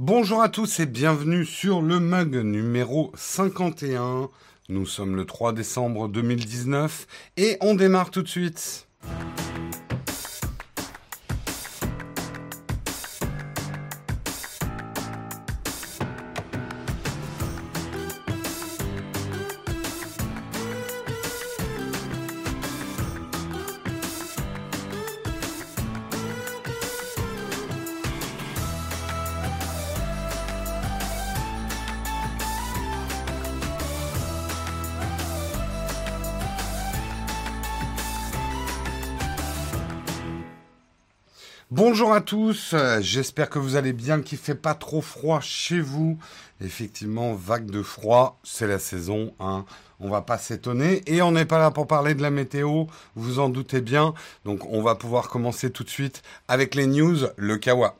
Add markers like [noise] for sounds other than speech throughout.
Bonjour à tous et bienvenue sur le mug numéro 51. Nous sommes le 3 décembre 2019 et on démarre tout de suite. Bonjour à tous, j'espère que vous allez bien, qu'il fait pas trop froid chez vous. Effectivement, vague de froid, c'est la saison, hein. on va pas s'étonner. Et on n'est pas là pour parler de la météo, vous en doutez bien. Donc on va pouvoir commencer tout de suite avec les news, le Kawa.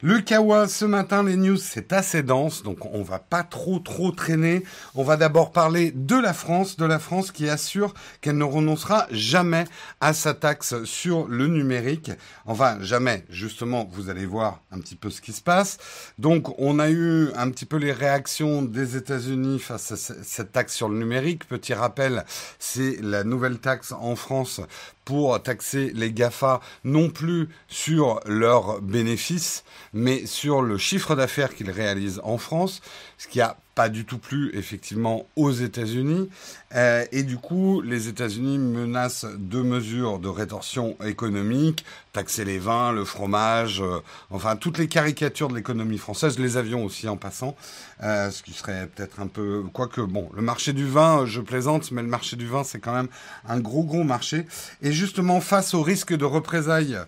Le Kawa, ce matin, les news, c'est assez dense, donc on va pas trop trop traîner. On va d'abord parler de la France, de la France qui assure qu'elle ne renoncera jamais à sa taxe sur le numérique. Enfin, jamais, justement, vous allez voir un petit peu ce qui se passe. Donc, on a eu un petit peu les réactions des États-Unis face à cette taxe sur le numérique. Petit rappel, c'est la nouvelle taxe en France pour taxer les GAFA non plus sur leurs bénéfices, mais sur le chiffre d'affaires qu'ils réalisent en France, ce qui a pas du tout plu effectivement aux États-Unis. Euh, et du coup, les États-Unis menacent de mesures de rétorsion économique, taxer les vins, le fromage, euh, enfin toutes les caricatures de l'économie française, les avions aussi en passant, euh, ce qui serait peut-être un peu... Quoique, bon, le marché du vin, je plaisante, mais le marché du vin, c'est quand même un gros, gros marché. Et justement, face au risque de représailles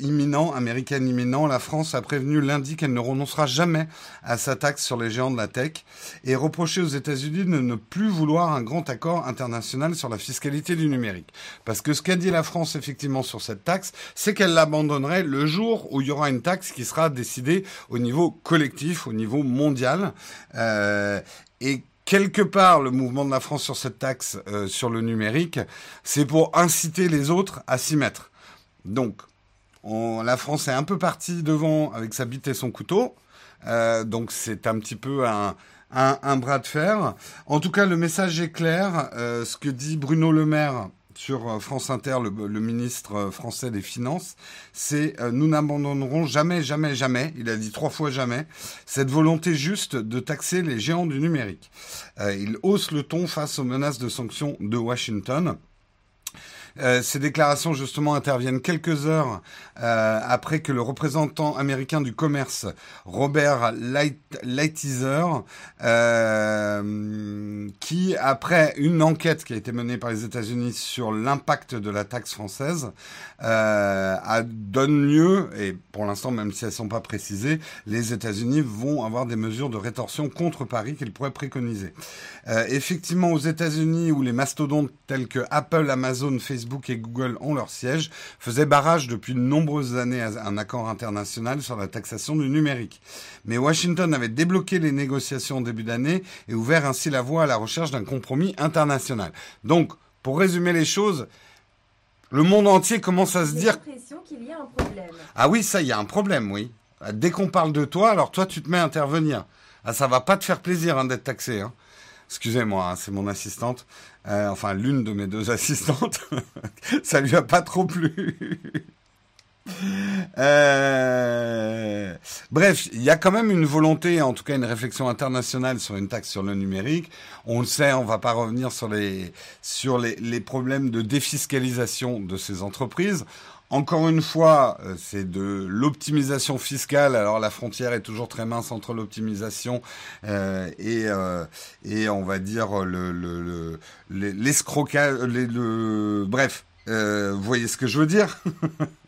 imminent, américaine imminent, la France a prévenu lundi qu'elle ne renoncera jamais à sa taxe sur les géants de la tech et reprocher aux États-Unis de ne plus vouloir un grand accord international sur la fiscalité du numérique. Parce que ce qu'a dit la France effectivement sur cette taxe, c'est qu'elle l'abandonnerait le jour où il y aura une taxe qui sera décidée au niveau collectif, au niveau mondial. Euh, et quelque part, le mouvement de la France sur cette taxe euh, sur le numérique, c'est pour inciter les autres à s'y mettre. Donc, la France est un peu partie devant avec sa bite et son couteau. Euh, donc c'est un petit peu un, un, bras de fer. En tout cas, le message est clair. Euh, ce que dit Bruno Le Maire sur euh, France Inter, le, ministre français des Finances, c'est nous n'abandonnerons jamais, jamais, jamais, il a dit trois fois jamais, cette volonté juste de taxer les géants du numérique. il hausse le ton face aux menaces de sanctions de Washington. Euh, ces déclarations justement interviennent quelques heures euh, après que le représentant américain du commerce, Robert Light, euh, qui après une enquête qui a été menée par les États-Unis sur l'impact de la taxe française, a, donne lieu, et pour l'instant même si elles sont pas précisées, les États-Unis vont avoir des mesures de rétorsion contre Paris qu'ils pourraient préconiser. effectivement, aux États-Unis où les mastodontes tels que Apple, Amazon, Facebook Facebook et Google ont leur siège, faisaient barrage depuis de nombreuses années à un accord international sur la taxation du numérique. Mais Washington avait débloqué les négociations au début d'année et ouvert ainsi la voie à la recherche d'un compromis international. Donc, pour résumer les choses, le monde entier commence à se dire. qu'il y a un problème. Ah oui, ça, il y a un problème, oui. Dès qu'on parle de toi, alors toi, tu te mets à intervenir. Ah, ça va pas te faire plaisir hein, d'être taxé. Hein. Excusez-moi, hein, c'est mon assistante. Euh, enfin, l'une de mes deux [laughs] assistantes. [laughs] ça lui a pas trop plu. [laughs] Euh, bref, il y a quand même une volonté, en tout cas une réflexion internationale sur une taxe sur le numérique. On le sait, on va pas revenir sur les sur les problèmes de défiscalisation de ces entreprises. Encore une fois, euh, c'est de l'optimisation fiscale. Alors la frontière est toujours très mince entre l'optimisation euh, et, euh, et on va dire le, le, l'escrocage. Le, bref, vous voyez ce que je veux dire? [laughs]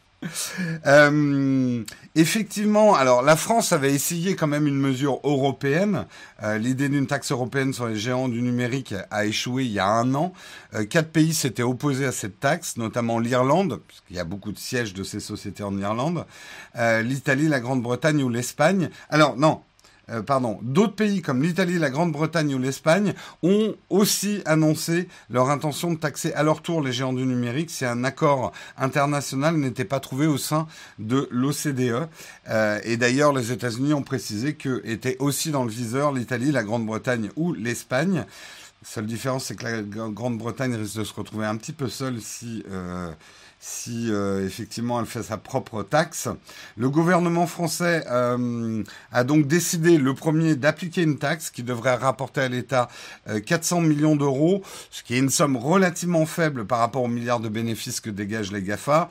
Euh, effectivement, alors la France avait essayé quand même une mesure européenne. Euh, l'idée d'une taxe européenne sur les géants du numérique a échoué il y a un an. Euh, quatre pays s'étaient opposés à cette taxe, notamment l'Irlande, puisqu'il y a beaucoup de sièges de ces sociétés en Irlande, l'Italie, la Grande-Bretagne ou l'Espagne. Alors non, euh, pardon, d'autres pays comme l'Italie, la Grande-Bretagne ou l'Espagne ont aussi annoncé leur intention de taxer à leur tour les géants du numérique si un accord international n'était pas trouvé au sein de l'OCDE. Euh, et d'ailleurs, les États-Unis ont précisé que étaient aussi dans le viseur l'Italie, la Grande-Bretagne ou l'Espagne. Seule différence, c'est que la Grande-Bretagne risque de se retrouver un petit peu seule si euh, si euh, effectivement elle fait sa propre taxe. Le gouvernement français euh, a donc décidé le premier d'appliquer une taxe qui devrait rapporter à l'État 400 euh, millions d'euros, ce qui est une somme relativement faible par rapport aux milliards de bénéfices que dégagent les GAFA.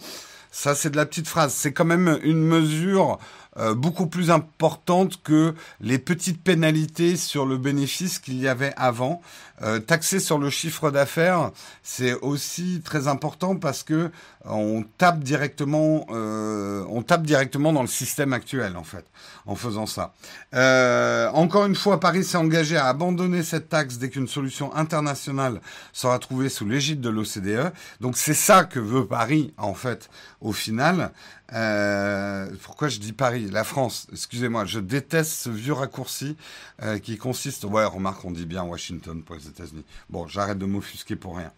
Ça, c'est de la petite phrase. C'est quand même une mesure euh, beaucoup plus importante que les petites pénalités sur le bénéfice qu'il y avait avant. Euh, taxer sur le chiffre d'affaires, c'est aussi très important parce que on tape directement, euh, on tape directement dans le système actuel en fait, en faisant ça. Euh, encore une fois, Paris s'est engagé à abandonner cette taxe dès qu'une solution internationale sera trouvée sous l'égide de l'OCDE. Donc c'est ça que veut Paris en fait au final. Euh, pourquoi je dis Paris La France, excusez-moi, je déteste ce vieux raccourci euh, qui consiste... Ouais, remarque, on dit bien Washington pour les États-Unis. Bon, j'arrête de m'offusquer pour rien.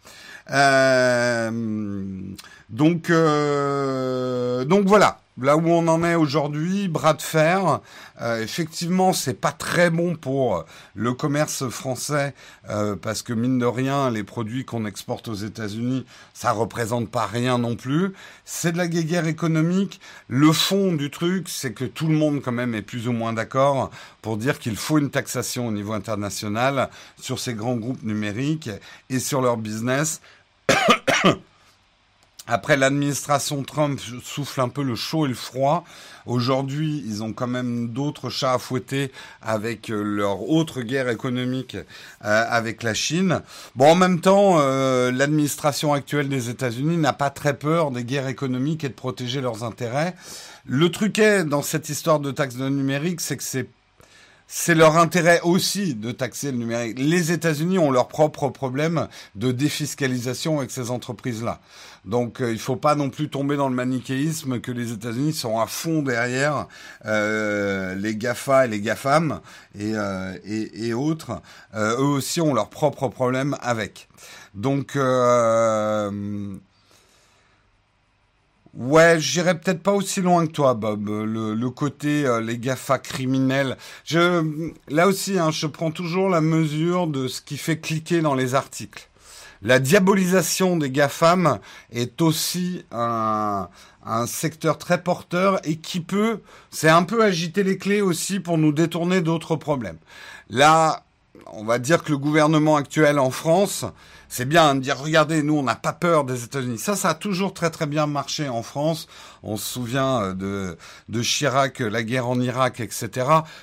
Euh, donc, euh, donc voilà là où on en est aujourd'hui, bras de fer. Euh, effectivement, c'est pas très bon pour le commerce français euh, parce que mine de rien, les produits qu'on exporte aux États-Unis, ça représente pas rien non plus. C'est de la guerre économique. Le fond du truc, c'est que tout le monde quand même est plus ou moins d'accord pour dire qu'il faut une taxation au niveau international sur ces grands groupes numériques et sur leur business. Après, l'administration Trump souffle un peu le chaud et le froid. Aujourd'hui, ils ont quand même d'autres chats à fouetter avec euh, leur autre guerre économique euh, avec la Chine. Bon, en même temps, euh, l'administration actuelle des États-Unis n'a pas très peur des guerres économiques et de protéger leurs intérêts. Le truc est, dans cette histoire de taxe de numérique, c'est que c'est c'est leur intérêt aussi de taxer le numérique. Les États-Unis ont leur propre problème de défiscalisation avec ces entreprises-là. Donc euh, il ne faut pas non plus tomber dans le manichéisme que les États-Unis sont à fond derrière euh, les GAFA et les GAFAM et, euh, et, et autres. eux aussi ont leur propre problème avec. Donc Ouais, j'irai peut-être pas aussi loin que toi, Bob. Le, côté euh, les Gafa criminels. Je, là aussi, hein, je prends toujours la mesure de ce qui fait cliquer dans les articles. La diabolisation des GAFAM est aussi un, un secteur très porteur et qui peut, c'est un peu agiter les clés aussi pour nous détourner d'autres problèmes. Là, on va dire que le gouvernement actuel en France, c'est bien de dire regardez, nous on n'a pas peur des États-Unis. Ça, ça a toujours très très bien marché en France. On se souvient euh, de, de Chirac, la guerre en Irak, etc.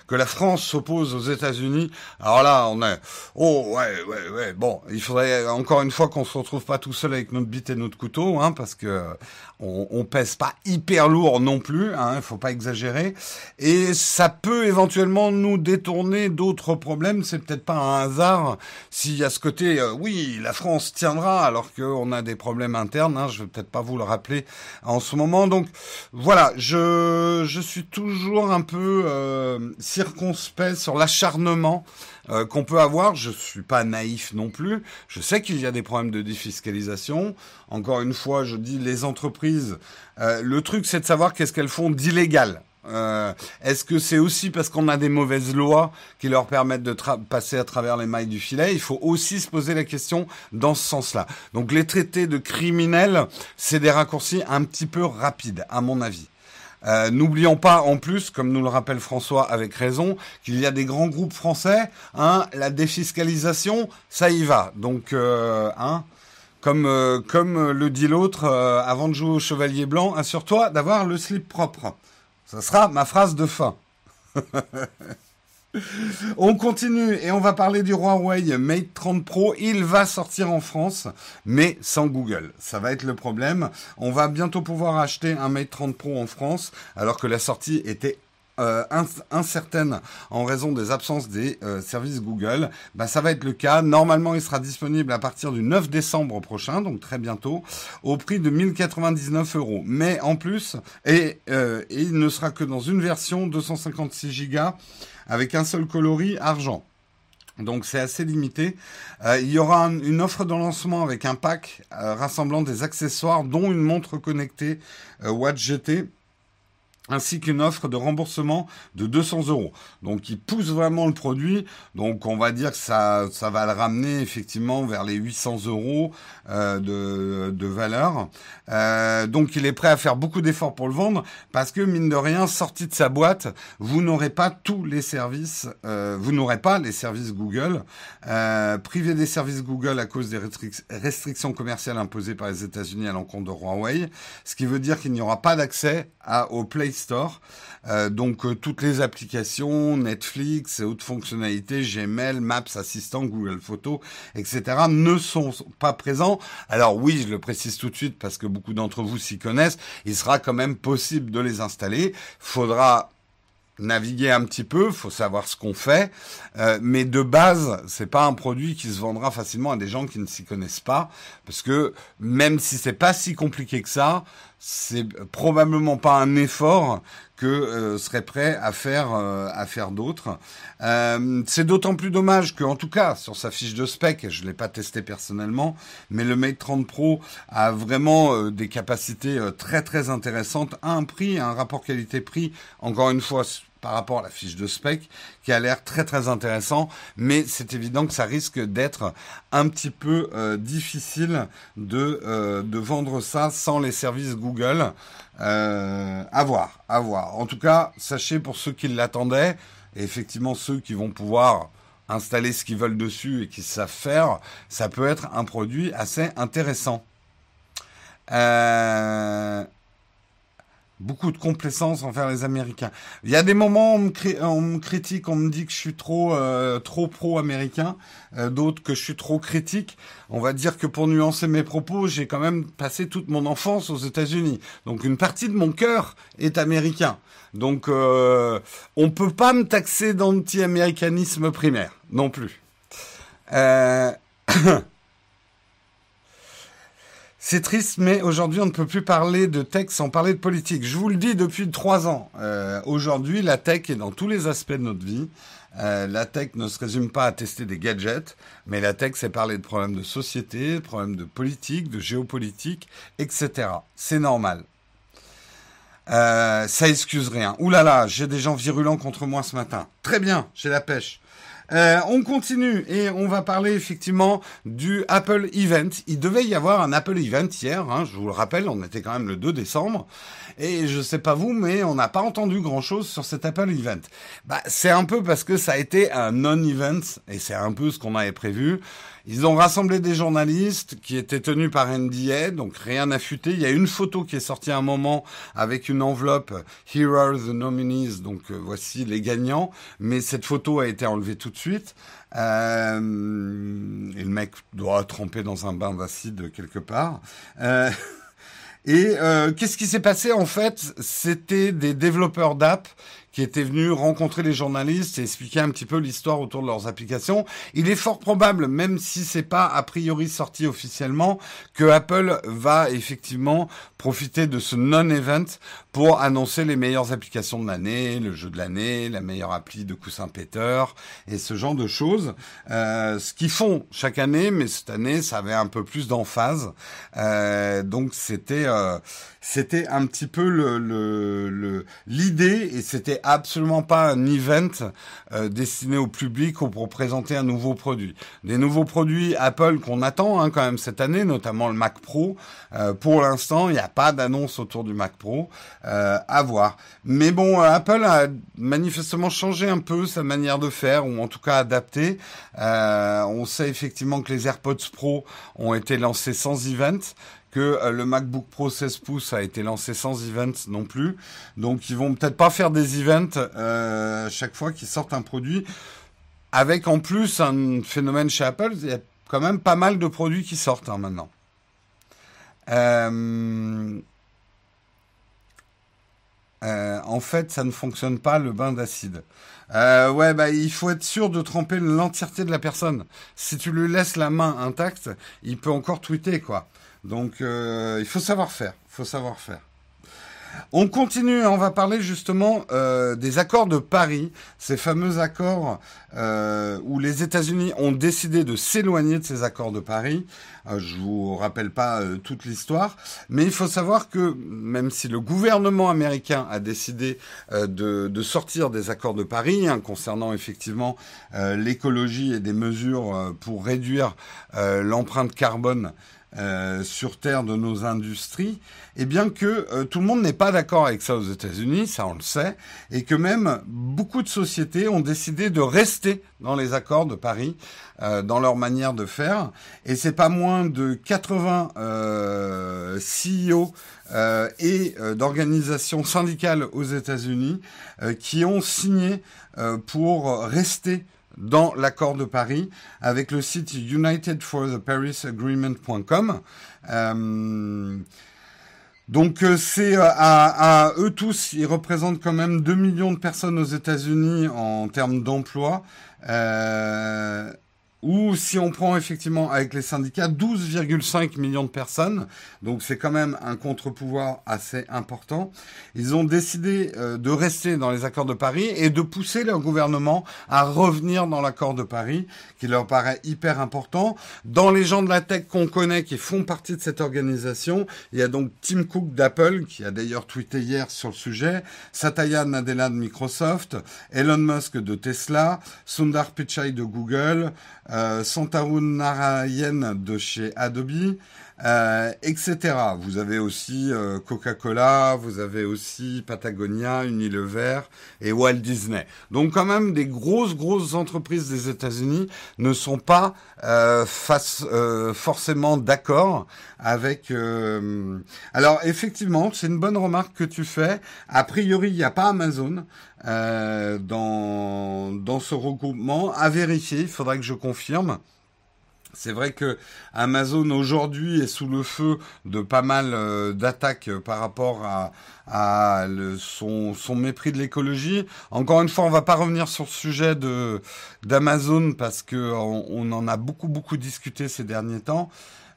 Que la France s'oppose aux États-Unis. Alors là, on est oh ouais ouais ouais. Bon, il faudrait encore une fois qu'on se retrouve pas tout seul avec notre bite et notre couteau, hein, parce que on, pèse pas hyper lourd non plus. Hein, faut pas exagérer. Et ça peut éventuellement nous détourner d'autres problèmes. C'est peut-être pas un hasard s'il y a ce côté. Euh, oui, la France tiendra alors qu'on a des problèmes internes. Hein, je vais peut-être pas vous le rappeler en ce moment. Donc voilà, je, je suis toujours un peu euh, circonspect sur l'acharnement euh, qu'on peut avoir. Je suis pas naïf non plus. Je sais qu'il y a des problèmes de défiscalisation. Encore une fois, je dis les entreprises. Euh, le truc, c'est de savoir qu'est-ce qu'elles font d'illégal. Euh, Est-ce que c'est aussi parce qu'on a des mauvaises lois qui leur permettent de passer à travers les mailles du filet? Il faut aussi se poser la question dans ce sens-là. Donc les traités de criminels, c'est des raccourcis un petit peu rapides, à mon avis. Euh, N'oublions pas en plus, comme nous le rappelle François avec raison, qu'il y a des grands groupes français. Hein, la défiscalisation, ça y va. Donc, euh, hein, comme, euh, comme le dit l'autre, euh, avant de jouer au chevalier blanc, assure-toi d'avoir le slip propre. Ça sera ma phrase de fin. [laughs] on continue et on va parler du Huawei Mate 30 Pro. Il va sortir en France, mais sans Google. Ça va être le problème. On va bientôt pouvoir acheter un Mate 30 Pro en France, alors que la sortie était euh, incertaine en raison des absences des euh, services Google, bah, ça va être le cas. Normalement, il sera disponible à partir du 9 décembre prochain, donc très bientôt, au prix de 1099 euros. Mais en plus, et, euh, il ne sera que dans une version 256 Go avec un seul coloris argent. Donc c'est assez limité. Euh, il y aura une offre de lancement avec un pack euh, rassemblant des accessoires dont une montre connectée Watch GT ainsi qu'une offre de remboursement de 200 euros. Donc il pousse vraiment le produit. Donc on va dire que ça, ça va le ramener effectivement vers les 800 euros euh, de, valeur. Euh, donc il est prêt à faire beaucoup d'efforts pour le vendre parce que mine de rien, sorti de sa boîte, vous n'aurez pas tous les services, euh, vous n'aurez pas les services Google. Privé des services Google à cause des restrictions commerciales imposées par les États-Unis à l'encontre de Huawei, ce qui veut dire qu'il n'y aura pas d'accès au Play Store. Euh, donc euh, toutes les applications, Netflix et autres fonctionnalités, Gmail, Maps, Assistant, Google Photos, etc. ne sont pas présents. Alors oui, je le précise tout de suite parce que beaucoup d'entre vous s'y connaissent. Il sera quand même possible de les installer. Faudra naviguer un petit peu, faut savoir ce qu'on fait, euh, mais de base, c'est pas un produit qui se vendra facilement à des gens qui ne s'y connaissent pas, parce que même si c'est pas si compliqué que ça, c'est probablement pas un effort que euh, serait prêt à faire euh, à faire d'autres. Euh, c'est d'autant plus dommage que, en tout cas, sur sa fiche de spec, je l'ai pas testé personnellement, mais le Mate 30 Pro a vraiment euh, des capacités très très intéressantes, à un prix, un rapport qualité-prix, encore une fois par rapport à la fiche de spec, qui a l'air très très intéressant, mais c'est évident que ça risque d'être un petit peu euh, difficile de, euh, de vendre ça sans les services Google. Euh, à voir, à voir. En tout cas, sachez pour ceux qui l'attendaient, et effectivement ceux qui vont pouvoir installer ce qu'ils veulent dessus et qui savent faire, ça peut être un produit assez intéressant. Euh, beaucoup de complaisance envers les Américains. Il y a des moments où on me, critique, on me dit que je suis trop euh, trop pro-américain, euh, d'autres que je suis trop critique. On va dire que pour nuancer mes propos, j'ai quand même passé toute mon enfance aux États-Unis. Donc une partie de mon cœur est américain. Donc euh, on peut pas me taxer d'anti-américanisme primaire non plus. [clears throat] C'est triste, mais aujourd'hui, on ne peut plus parler de tech sans parler de politique. Je vous le dis depuis trois ans. Euh, aujourd'hui, la tech est dans tous les aspects de notre vie. Euh, la tech ne se résume pas à tester des gadgets, mais la tech, c'est parler de problèmes de société, de problèmes de politique, de géopolitique, etc. C'est normal. Euh, ça excuse rien. Ouh là là, j'ai des gens virulents contre moi ce matin. Très bien, j'ai la pêche. Euh, on continue et on va parler effectivement du Apple Event. Il devait y avoir un Apple Event hier, hein, je vous le rappelle, on était quand même le 2 décembre. Et je sais pas vous, mais on n'a pas entendu grand chose sur cet Apple Event. Bah, c'est un peu parce que ça a été un non-event et c'est un peu ce qu'on avait prévu. Ils ont rassemblé des journalistes qui étaient tenus par NDA, donc rien futer. Il y a une photo qui est sortie à un moment avec une enveloppe Here are the nominees, donc euh, voici les gagnants. Mais cette photo a été enlevée tout de suite. Euh, et le mec doit tremper dans un bain d'acide quelque part. Euh, [laughs] et euh, qu'est-ce qui s'est passé en fait? C'était des développeurs d'app qui étaient venus rencontrer les journalistes et expliquer un petit peu l'histoire autour de leurs applications. Il est fort probable, même si c'est pas a priori sorti officiellement, que Apple va effectivement profiter de ce non-event pour annoncer les meilleures applications de l'année, le jeu de l'année, la meilleure appli de coussin péteur et ce genre de choses. Euh, ce qu'ils font chaque année, mais cette année, ça avait un peu plus d'emphase. Euh, donc c'était euh, c'était un petit peu le l'idée et c'était absolument pas un event euh, destiné au public ou pour présenter un nouveau produit. Des nouveaux produits Apple qu'on attend hein, quand même cette année, notamment le Mac Pro. Euh, pour l'instant, il n'y a pas d'annonce autour du Mac Pro euh, à voir. Mais bon, Apple a manifestement changé un peu sa manière de faire ou en tout cas adapté. on sait effectivement que les AirPods Pro ont été lancés sans event que euh, le MacBook Pro 16 pouces a été lancé sans event non plus. Donc ils vont peut-être pas faire des events euh, chaque fois qu'ils sortent un produit. Avec en plus un phénomène chez Apple, il y a quand même pas mal de produits qui sortent hein, maintenant. Euh, en fait, ça ne fonctionne pas le bain d'acide. ouais, bah il faut être sûr de tremper l'entièreté de la personne. Si tu lui laisses la main intacte, il peut encore tweeter quoi. Donc euh, il faut savoir faire, faut savoir faire. On continue, on va parler justement euh, des accords de Paris, ces fameux accords euh, où les États-Unis ont décidé de s'éloigner de ces accords de Paris. Euh, je vous rappelle pas euh, toute l'histoire, mais il faut savoir que même si le gouvernement américain a décidé de, de, sortir des accords de Paris hein, concernant effectivement l'écologie et des mesures pour réduire l'empreinte carbone euh, sur terre de nos industries, et bien que euh, tout le monde n'est pas d'accord avec ça aux États-Unis, ça on le sait, et que même beaucoup de sociétés ont décidé de rester dans les accords de Paris, euh, dans leur manière de faire, et c'est pas moins de 80 CEO et d'organisations syndicales aux États-Unis qui ont signé pour rester dans l'accord de Paris avec le site unitedfortheparisagreement.com. Euh, donc euh, c'est euh, à, eux tous, ils représentent quand même 2 millions de personnes aux États-Unis en termes d'emploi. Ou si on prend effectivement avec les syndicats 12,5 millions de personnes, donc c'est quand même un contre-pouvoir assez important. Ils ont décidé euh, de rester dans les accords de Paris et de pousser leur gouvernement à revenir dans l'accord de Paris, qui leur paraît hyper important. Dans les gens de la tech qu'on connaît, qui font partie de cette organisation, il y a donc Tim Cook d'Apple, qui a d'ailleurs tweeté hier sur le sujet, Satya Nadella de Microsoft, Elon Musk de Tesla, Sundar Pichai de Google, Santaru Narayan de chez Adobe, euh, etc. Vous avez aussi euh, Coca-Cola, vous avez aussi Patagonia, Unilever et Walt Disney. Donc quand même des grosses grosses entreprises des États-Unis ne sont pas euh, face, euh, forcément d'accord avec. Alors effectivement, c'est une bonne remarque que tu fais. A priori, il n'y a pas Amazon. Dans, dans ce regroupement. À vérifier, il faudrait que je confirme. C'est vrai que Amazon aujourd'hui est sous le feu de pas mal euh, d'attaques par rapport à, à son, son, mépris de l'écologie. Encore une fois, on va pas revenir sur le sujet de d'Amazon parce que on, en a beaucoup beaucoup discuté ces derniers temps.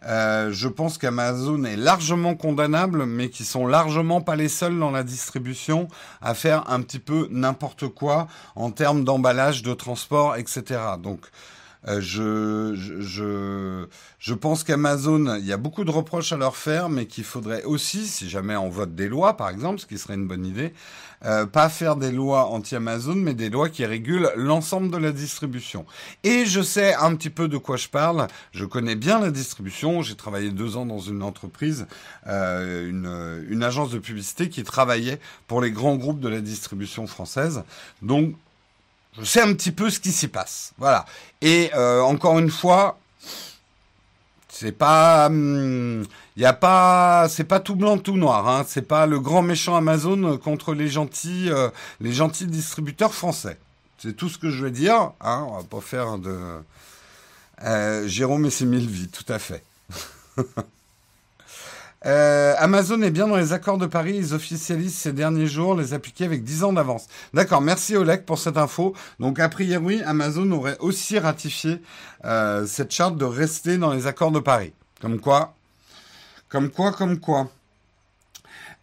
Euh, je pense qu'Amazon est largement condamnable, mais qui sont largement pas les seuls dans la distribution à faire un petit peu n'importe quoi en termes d'emballage, de transport, etc. Donc euh, je, je, je, pense qu'Amazon, il y a beaucoup de reproches à leur faire, mais qu'il faudrait aussi, si jamais on vote des lois, par exemple, ce qui serait une bonne idée, euh, pas faire des lois anti-Amazon, mais des lois qui régulent l'ensemble de la distribution. Et je sais un petit peu de quoi je parle. Je connais bien la distribution. J'ai travaillé deux ans dans une entreprise, euh, une, une agence de publicité qui travaillait pour les grands groupes de la distribution française. Donc je sais un petit peu ce qui s'y passe. Voilà. Et euh, encore une fois, c'est pas, il hum, y a pas, c'est pas tout blanc tout noir. Hein. C'est pas le grand méchant Amazon contre les gentils, euh, les gentils distributeurs français. C'est tout ce que je veux dire. Hein. On va pas faire de euh, Jérôme et ses mille vies, tout à fait. [laughs] Euh, Amazon est bien dans les accords de Paris. Ils officialisent ces derniers jours les appliquer avec 10 ans d'avance. D'accord, merci Oleg pour cette info. Donc a priori, Amazon aurait aussi ratifié euh, cette charte de rester dans les accords de Paris. Comme quoi, comme quoi, comme quoi.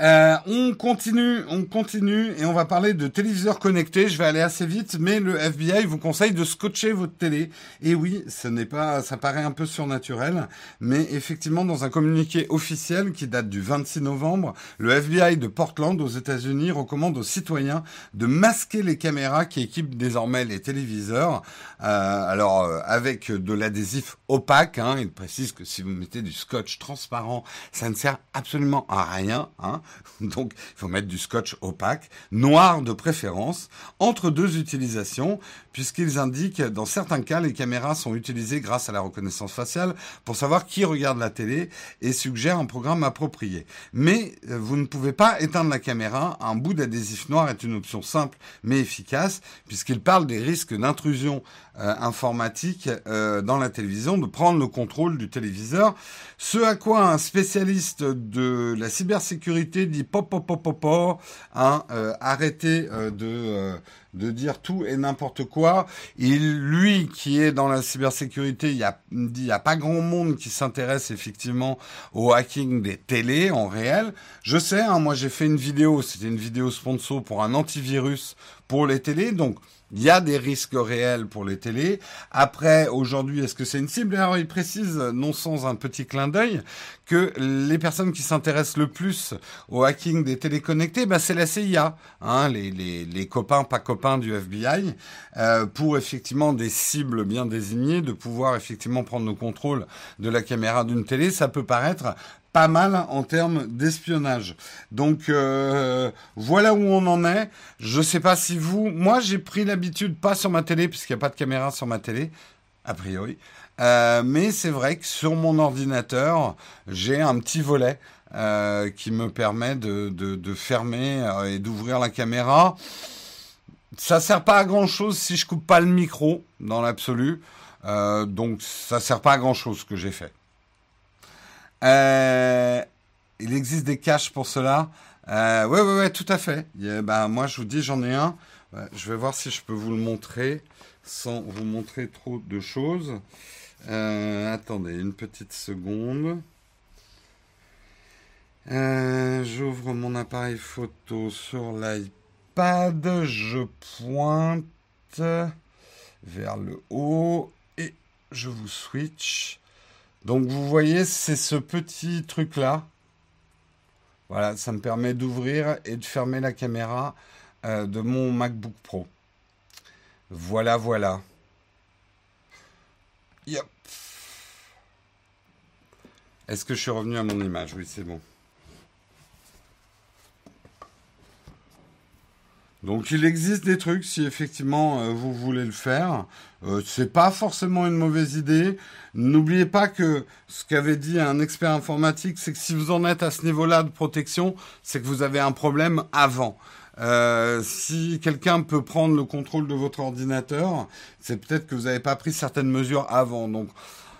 Euh, on continue, on continue et on va parler de téléviseurs connectés. Je vais aller assez vite, mais le FBI vous conseille de scotcher votre télé. Et oui, ce n'est pas, ça paraît un peu surnaturel, mais effectivement, dans un communiqué officiel qui date du 26 novembre, le FBI de Portland aux États-Unis recommande aux citoyens de masquer les caméras qui équipent désormais les téléviseurs. Euh, alors, euh, avec de l'adhésif opaque, hein, il précise que si vous mettez du scotch transparent, ça ne sert absolument à rien. Hein. [laughs] Donc, il faut mettre du scotch opaque, noir de préférence, entre deux utilisations, puisqu'ils indiquent, dans certains cas, les caméras sont utilisées grâce à la reconnaissance faciale pour savoir qui regarde la télé et suggèrent un programme approprié. Mais euh, vous ne pouvez pas éteindre la caméra. Un bout d'adhésif noir est une option simple mais efficace, puisqu'il parle des risques d'intrusion euh, informatique euh, dans la télévision, de prendre le contrôle du téléviseur. Ce à quoi un spécialiste de la cybersécurité dit pop pop pop pop hein, euh, arrêtez de de dire tout et n'importe quoi. Il, lui, qui est dans la cybersécurité, il y a, y a pas grand monde qui s'intéresse effectivement au hacking des télés en réel. Je sais, hein, moi j'ai fait une vidéo, c'était une vidéo sponsor pour un antivirus pour les télés, donc il y a des risques réels pour les télés. Après, aujourd'hui, est-ce que c'est une cible? Alors, il précise, non sans un petit clin d'œil, que les personnes qui s'intéressent le plus au hacking des téléconnectés, bah, c'est la CIA, hein, les, copains, pas copains du FBI, euh, pour effectivement des cibles bien désignées, de pouvoir effectivement prendre le contrôle de la caméra d'une télé. Ça peut paraître pas mal en termes d'espionnage. Donc euh, voilà où on en est. Je sais pas si vous, moi j'ai pris l'habitude, pas sur ma télé puisqu'il n'y a pas de caméra sur ma télé, a priori. Euh, mais c'est vrai que sur mon ordinateur, j'ai un petit volet euh, qui me permet de, de, fermer et d'ouvrir la caméra. Ça sert pas à grand chose si je coupe pas le micro dans l'absolu. Donc ça sert pas à grand chose ce que j'ai fait. Euh, il existe des caches pour cela. Euh, ouais, ouais, ouais, tout à fait. bah, moi, je vous dis, j'en ai un. je vais voir si je peux vous le montrer sans vous montrer trop de choses. Euh, attendez une petite seconde. Euh, J'ouvre mon appareil photo sur l'iPad. Je pointe vers le haut et je vous switch. Donc vous voyez, c'est ce petit truc-là. Voilà, ça me permet d'ouvrir et de fermer la caméra euh, de mon MacBook Pro. Voilà, voilà. Yep. Est-ce que je suis revenu à mon image? Oui, c'est bon. Donc il existe des trucs si effectivement euh, vous voulez le faire. Euh, c'est pas forcément une mauvaise idée. N'oubliez pas que ce qu'avait dit un expert informatique, c'est que si vous en êtes à ce niveau-là de protection, c'est que vous avez un problème avant. Euh, si quelqu'un peut prendre le contrôle de votre ordinateur, c'est peut-être que vous n'avez pas pris certaines mesures avant. Donc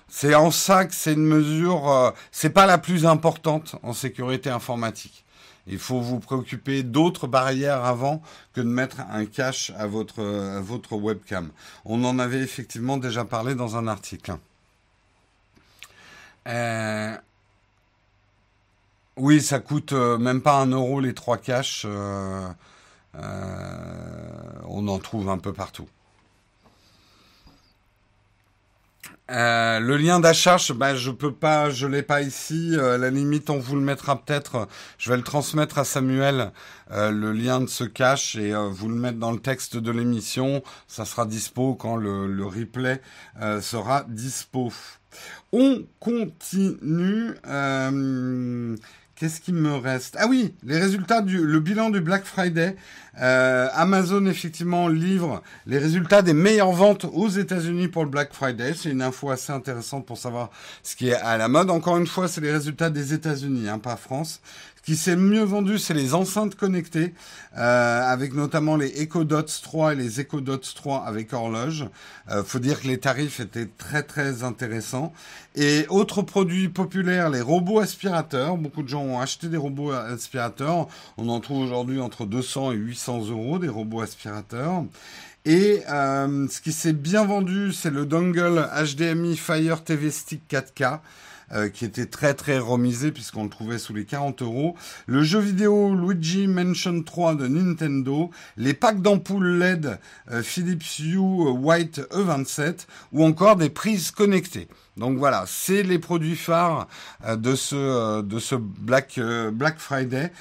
c'est en ça que c'est une mesure, euh, c'est pas la plus importante en sécurité informatique. Il faut vous préoccuper d'autres barrières avant que de mettre un cache à votre, votre webcam. On en avait effectivement déjà parlé dans un article. Euh, oui, ça coûte euh, même pas un euro les trois caches. Euh, on en trouve un peu partout. Euh, le lien d'achat, je, bah, je peux pas, je l'ai pas ici. Euh, la limite, on vous le mettra peut-être. Je vais le transmettre à Samuel, euh, le lien de ce cache et vous le mettre dans le texte de l'émission. Ça sera dispo quand le, le replay sera dispo. On continue. Qu'est-ce qui me reste? Ah oui, les résultats du le bilan du Black Friday. Euh, Amazon effectivement livre les résultats des meilleures ventes aux États-Unis pour le Black Friday. C'est une info assez intéressante pour savoir ce qui est à la mode. Encore une fois, c'est les résultats des États-Unis, hein, pas France qui s'est mieux vendu, c'est les enceintes connectées, euh, avec notamment les Echo Dots 3 et les Echo Dots 3 avec horloge. Euh, faut dire que les tarifs étaient très très intéressants. Et autres produits populaires, les robots aspirateurs. Beaucoup de gens ont acheté des robots aspirateurs. On en trouve aujourd'hui entre 200 et 800 euros des robots aspirateurs. Et euh, ce qui s'est bien vendu, c'est le dongle HDMI Fire TV Stick 4K. Euh, qui était très très remisé puisqu'on le trouvait sous les 40 euros. Le jeu vidéo Luigi Mansion 3 de Nintendo, les packs d'ampoules LED euh, Philips Hue White E27 ou encore des prises connectées. Donc voilà, c'est les produits phares euh, de ce euh, de ce Black euh, Friday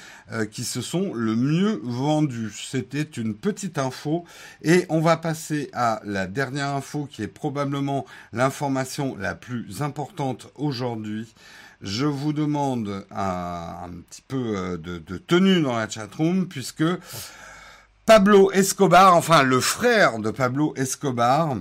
qui se sont le mieux vendus. C'était une petite info et on va passer à la dernière info qui est probablement l'information la plus importante aujourd'hui. Je vous demande un, un petit peu de, de tenue dans la chatroom puisque Pablo Escobar, enfin le frère de Pablo Escobar,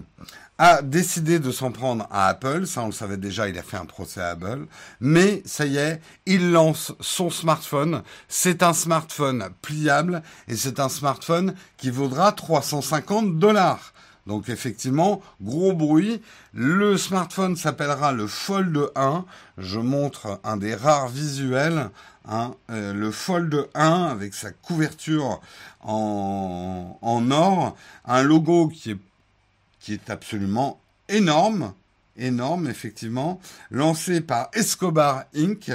a décidé de s'en prendre à Apple. Ça, on le savait déjà, il a fait un procès à Apple. Mais ça y est, il lance son smartphone. C'est un smartphone pliable et c'est un smartphone qui vaudra 350 dollars. Donc effectivement, gros bruit. Le smartphone s'appellera le Fold 1. Je montre un des rares visuels. Hein, euh, le Fold 1 avec sa couverture en, en or. Un logo qui est, qui est absolument énorme. Énorme, effectivement. Lancé par Escobar Inc.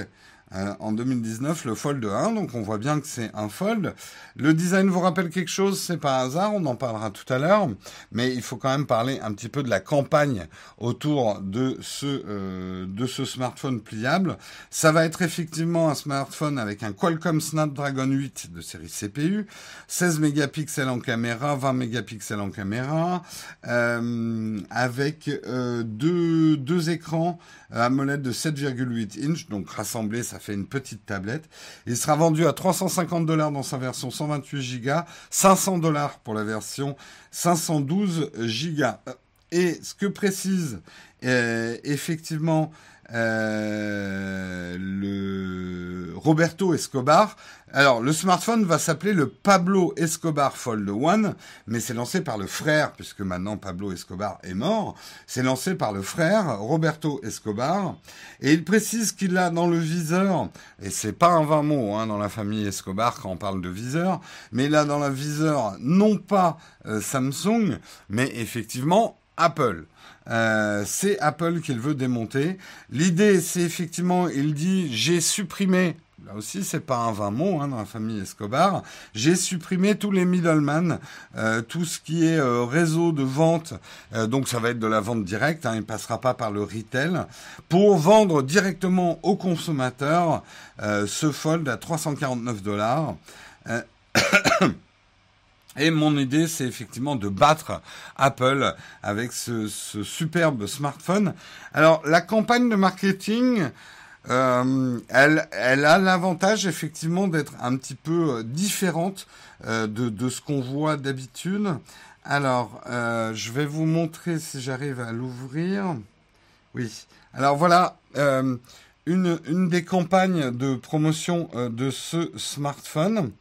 Euh, en 2019 le Fold 1, donc on voit bien que c'est un Fold. Le design vous rappelle quelque chose, c'est pas hasard, on en parlera tout à l'heure, mais il faut quand même parler un petit peu de la campagne autour de ce euh, de ce smartphone pliable. Ça va être effectivement un smartphone avec un Qualcomm Snapdragon 8 de série CPU, 16 mégapixels en caméra, 20 mégapixels en caméra, euh, avec deux deux écrans AMOLED de 7,8 inch, donc rassemblé, ça fait une petite tablette. Il sera vendu à 350 dollars dans sa version 128 Go, 500 dollars pour la version 512 Go. Et ce que précise euh, effectivement euh, le Roberto Escobar. Alors, le smartphone va s'appeler le Pablo Escobar Fold One, mais c'est lancé par le frère, puisque maintenant Pablo Escobar est mort. C'est lancé par le frère Roberto Escobar, et il précise qu'il a dans le viseur, et c'est pas un vain mot hein, dans la famille Escobar quand on parle de viseur, mais il a dans le viseur non pas euh, Samsung, mais effectivement Apple. Euh, c'est Apple qu'il veut démonter. L'idée, c'est effectivement, il dit, j'ai supprimé Là aussi, c'est pas un vain mot hein, dans la famille Escobar. J'ai supprimé tous les middlemen, euh, tout ce qui est euh, réseau de vente. donc, ça va être de la vente directe. Hein, il passera pas par le retail pour vendre directement aux consommateurs ce fold à 349 dollars. [coughs] Et mon idée, c'est effectivement de battre Apple avec ce, superbe smartphone. Alors, la campagne de marketing, euh, elle, a l'avantage effectivement d'être un petit peu euh, différente euh, de, ce qu'on voit d'habitude. Alors, je vais vous montrer si j'arrive à l'ouvrir. Oui. Alors voilà, une des campagnes de promotion de ce smartphone.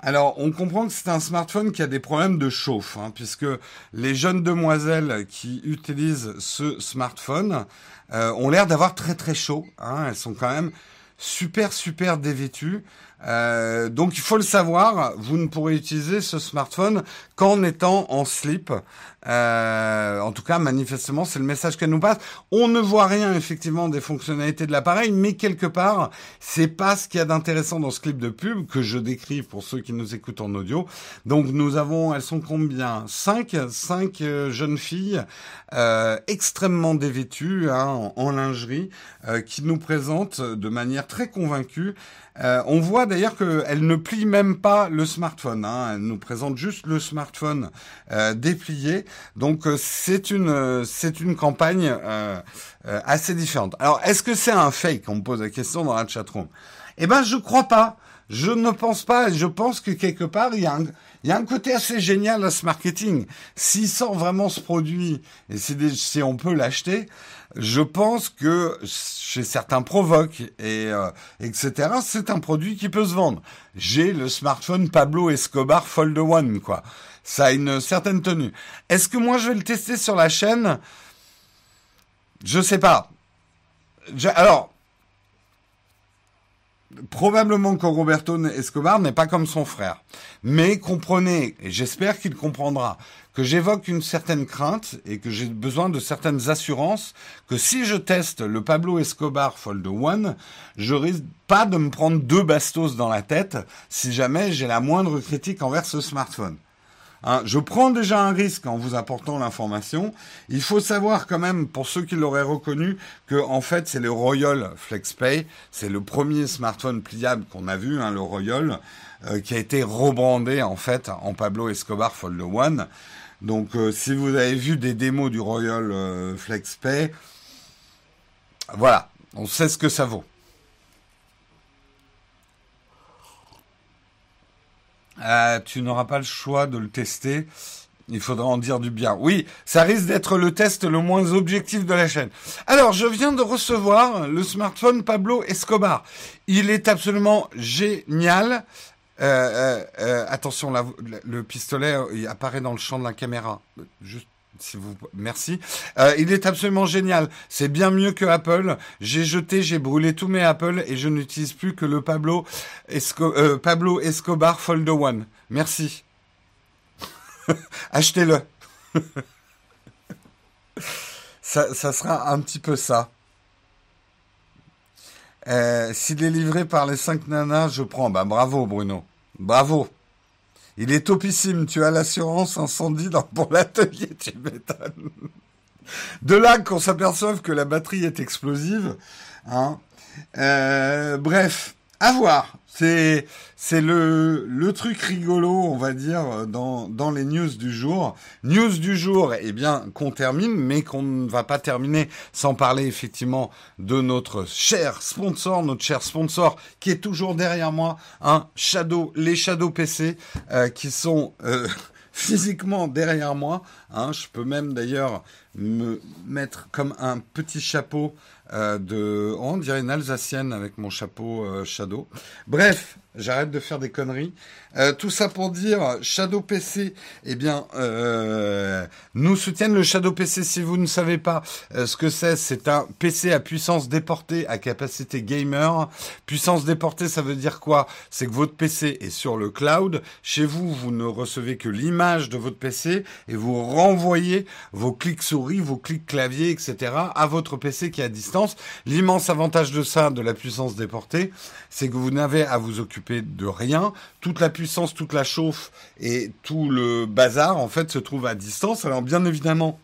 Alors, on comprend que c'est un smartphone qui a des problèmes de chauffe, hein, puisque les jeunes demoiselles qui utilisent ce smartphone euh, ont l'air d'avoir très très chaud. Hein, elles sont quand même super super dévêtues. Euh, donc il faut le savoir, vous ne pourrez utiliser ce smartphone qu'en étant en slip. Euh, en tout cas, manifestement, c'est le message qu'elle nous passe. On ne voit rien effectivement des fonctionnalités de l'appareil, mais quelque part, c'est pas ce qu'il y a d'intéressant dans ce clip de pub que je décris pour ceux qui nous écoutent en audio. Donc nous avons, elles sont combien? Cinq, cinq euh, jeunes filles euh, extrêmement dévêtues hein, en, lingerie, euh, qui nous présentent de manière très convaincue euh, on voit d'ailleurs qu'elle ne plie même pas le smartphone. Hein. Elle nous présente juste le smartphone euh, déplié. Donc euh, c'est une c'est une campagne assez différente. Alors est-ce que c'est un fake? On me pose la question dans la chatroom. Eh ben je crois pas. Je ne pense pas. Je pense que quelque part il y a un il y a un côté assez génial à ce marketing. S'il sort vraiment ce produit et si on peut l'acheter, je pense que chez certains provoques et euh, etc. C'est un produit qui peut se vendre. J'ai le smartphone Pablo Escobar Fold One quoi. Ça a une certaine tenue. Est-ce que moi je vais le tester sur la chaîne? Je sais pas. alors probablement que Roberto Escobar n'est pas comme son frère. Mais comprenez, et j'espère qu'il comprendra, que j'évoque une certaine crainte et que j'ai besoin de certaines assurances que si je teste le Pablo Escobar Fold One, je risque pas de me prendre deux bastos dans la tête si jamais j'ai la moindre critique envers ce smartphone. Hein, je prends déjà un risque en vous apportant l'information. Il faut savoir quand même, pour ceux qui l'auraient reconnu, que en fait c'est le Royal FlexPay. C'est le premier smartphone pliable qu'on a vu, hein, le Royal, euh, qui a été rebrandé en fait en Pablo Escobar Fold One. Donc euh, si vous avez vu des démos du Royal euh, FlexPay, voilà, on sait ce que ça vaut. Euh, tu n'auras pas le choix de le tester. Il faudra en dire du bien. Oui, ça risque d'être le test le moins objectif de la chaîne. Alors, je viens de recevoir le smartphone Pablo Escobar. Il est absolument génial. Attention, le pistolet apparaît dans le champ de la caméra. Si vous, merci. il est absolument génial. C'est bien mieux que Apple. J'ai jeté, j'ai brûlé tous mes Apple et je n'utilise plus que le Pablo, Escobar Fold One. Merci. [laughs] Achetez-le. [laughs] ça sera un petit peu ça. Euh, s'il est livré par les cinq nanas, je prends. Bah bravo Bruno. Bravo. Il est topissime. Tu as l'assurance incendie dans, [laughs] pour l'atelier, tu m'étonnes. De là qu'on s'aperçoive que la batterie est explosive. Hein. Euh, bref, à voir. C'est c'est le le truc rigolo, on va dire, dans dans les news du jour. News du jour, eh bien qu'on termine, mais qu'on ne va pas terminer sans parler effectivement de notre cher sponsor, notre cher sponsor qui est toujours derrière moi, hein, Shadow, les Shadow PC, euh, qui sont euh, [laughs] physiquement derrière moi. Hein, je peux même d'ailleurs me mettre comme un petit chapeau de, oh, on dirait une Alsacienne avec mon chapeau euh, Shadow. Bref, j'arrête de faire des conneries. Euh, tout ça pour dire, Shadow PC, eh bien, euh, nous soutiennent le Shadow PC. Si vous ne savez pas euh, ce que c'est, c'est un PC à puissance déportée, à capacité gamer. Puissance déportée, ça veut dire quoi? C'est que votre PC est sur le cloud. Chez vous, vous ne recevez que l'image de votre PC et vous renvoyez vos clics souris, vos clics clavier, etc. à votre PC qui est à distance. L'immense avantage de ça, de la puissance déportée, c'est que vous n'avez à vous occuper de rien. Toute la puissance, toute la chauffe et tout le bazar, en fait, se trouve à distance. Alors, bien évidemment,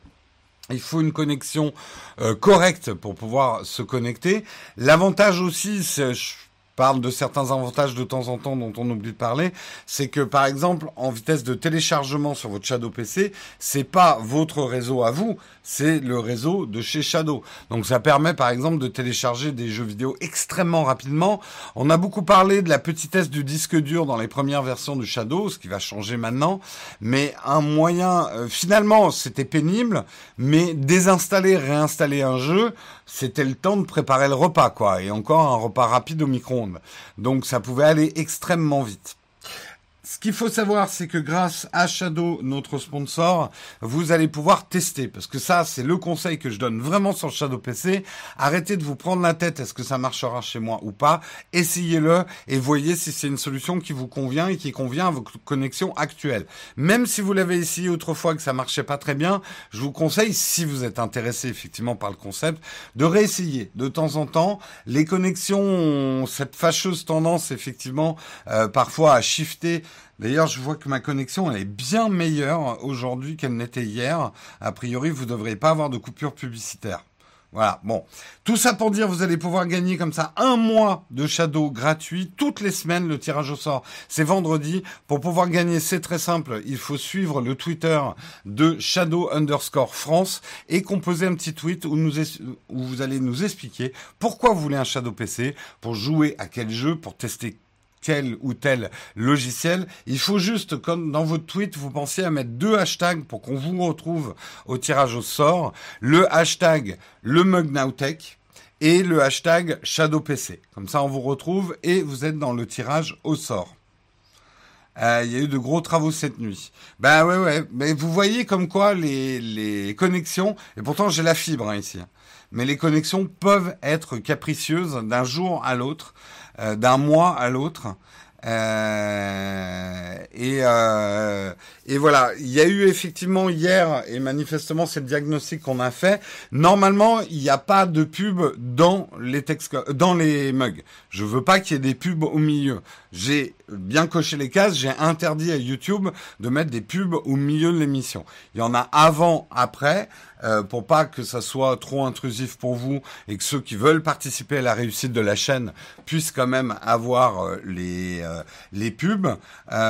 il faut une connexion euh, correcte pour pouvoir se connecter. L'avantage aussi, c'est, parle de certains avantages de temps en temps dont on oublie de parler, c'est que par exemple en vitesse de téléchargement sur votre Shadow PC, c'est pas votre réseau à vous, c'est le réseau de chez Shadow. Donc ça permet par exemple de télécharger des jeux vidéo extrêmement rapidement. On a beaucoup parlé de la petitesse du disque dur dans les premières versions de Shadow, ce qui va changer maintenant, mais un moyen euh, finalement c'était pénible, mais désinstaller, réinstaller un jeu, c'était le temps de préparer le repas quoi, et encore un repas rapide au micro donc ça pouvait aller extrêmement vite. Qu'il faut savoir, c'est que grâce à Shadow, notre sponsor, vous allez pouvoir tester. Parce que ça, c'est le conseil que je donne vraiment sur Shadow PC. Arrêtez de vous prendre la tête. Est-ce que ça marchera chez moi ou pas? Essayez-le et voyez si c'est une solution qui vous convient et qui convient à vos connexions actuelles. Même si vous l'avez essayé autrefois que ça marchait pas très bien, je vous conseille, si vous êtes intéressé effectivement par le concept, de réessayer de temps en temps. Les connexions ont cette fâcheuse tendance effectivement euh, parfois à shifter D'ailleurs, je vois que ma connexion elle est bien meilleure aujourd'hui qu'elle n'était hier. A priori, vous ne devriez pas avoir de coupure publicitaire. Voilà, bon. Tout ça pour dire, vous allez pouvoir gagner comme ça un mois de Shadow gratuit toutes les semaines. Le tirage au sort, c'est vendredi. Pour pouvoir gagner, c'est très simple. Il faut suivre le Twitter de Shadow underscore France et composer un petit tweet où, où vous allez nous expliquer pourquoi vous voulez un Shadow PC, pour jouer à quel jeu, pour tester tel ou tel logiciel. Il faut juste, comme dans votre tweet, vous pensiez à mettre deux hashtags pour qu'on vous retrouve au tirage au sort. Le hashtag le MugNowTech et le hashtag ShadowPC. Comme ça, on vous retrouve et vous êtes dans le tirage au sort. Euh, il y a eu de gros travaux cette nuit. Ben ouais ouais, mais vous voyez comme quoi les, les connexions, et pourtant j'ai la fibre hein, ici, hein. mais les connexions peuvent être capricieuses d'un jour à l'autre. Euh, d'un mois à l'autre. Euh, et, euh, et voilà, il y a eu effectivement hier, et manifestement c'est le diagnostic qu'on a fait, normalement il n'y a pas de pub dans les textes, dans les mugs. Je veux pas qu'il y ait des pubs au milieu. J'ai bien coché les cases, j'ai interdit à YouTube de mettre des pubs au milieu de l'émission. Il y en a avant, après, euh, pour pas que ça soit trop intrusif pour vous et que ceux qui veulent participer à la réussite de la chaîne puissent quand même avoir euh, les euh, les pubs. mais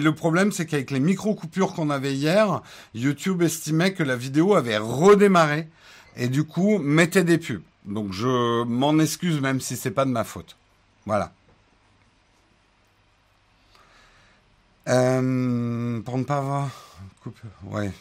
le problème c'est qu'avec les micro coupures qu'on avait hier, YouTube estimait que la vidéo avait redémarré et du coup mettait des pubs. Donc je m'en excuse même si c'est pas de ma faute. Voilà. Pour ne pas avoir... Ouais.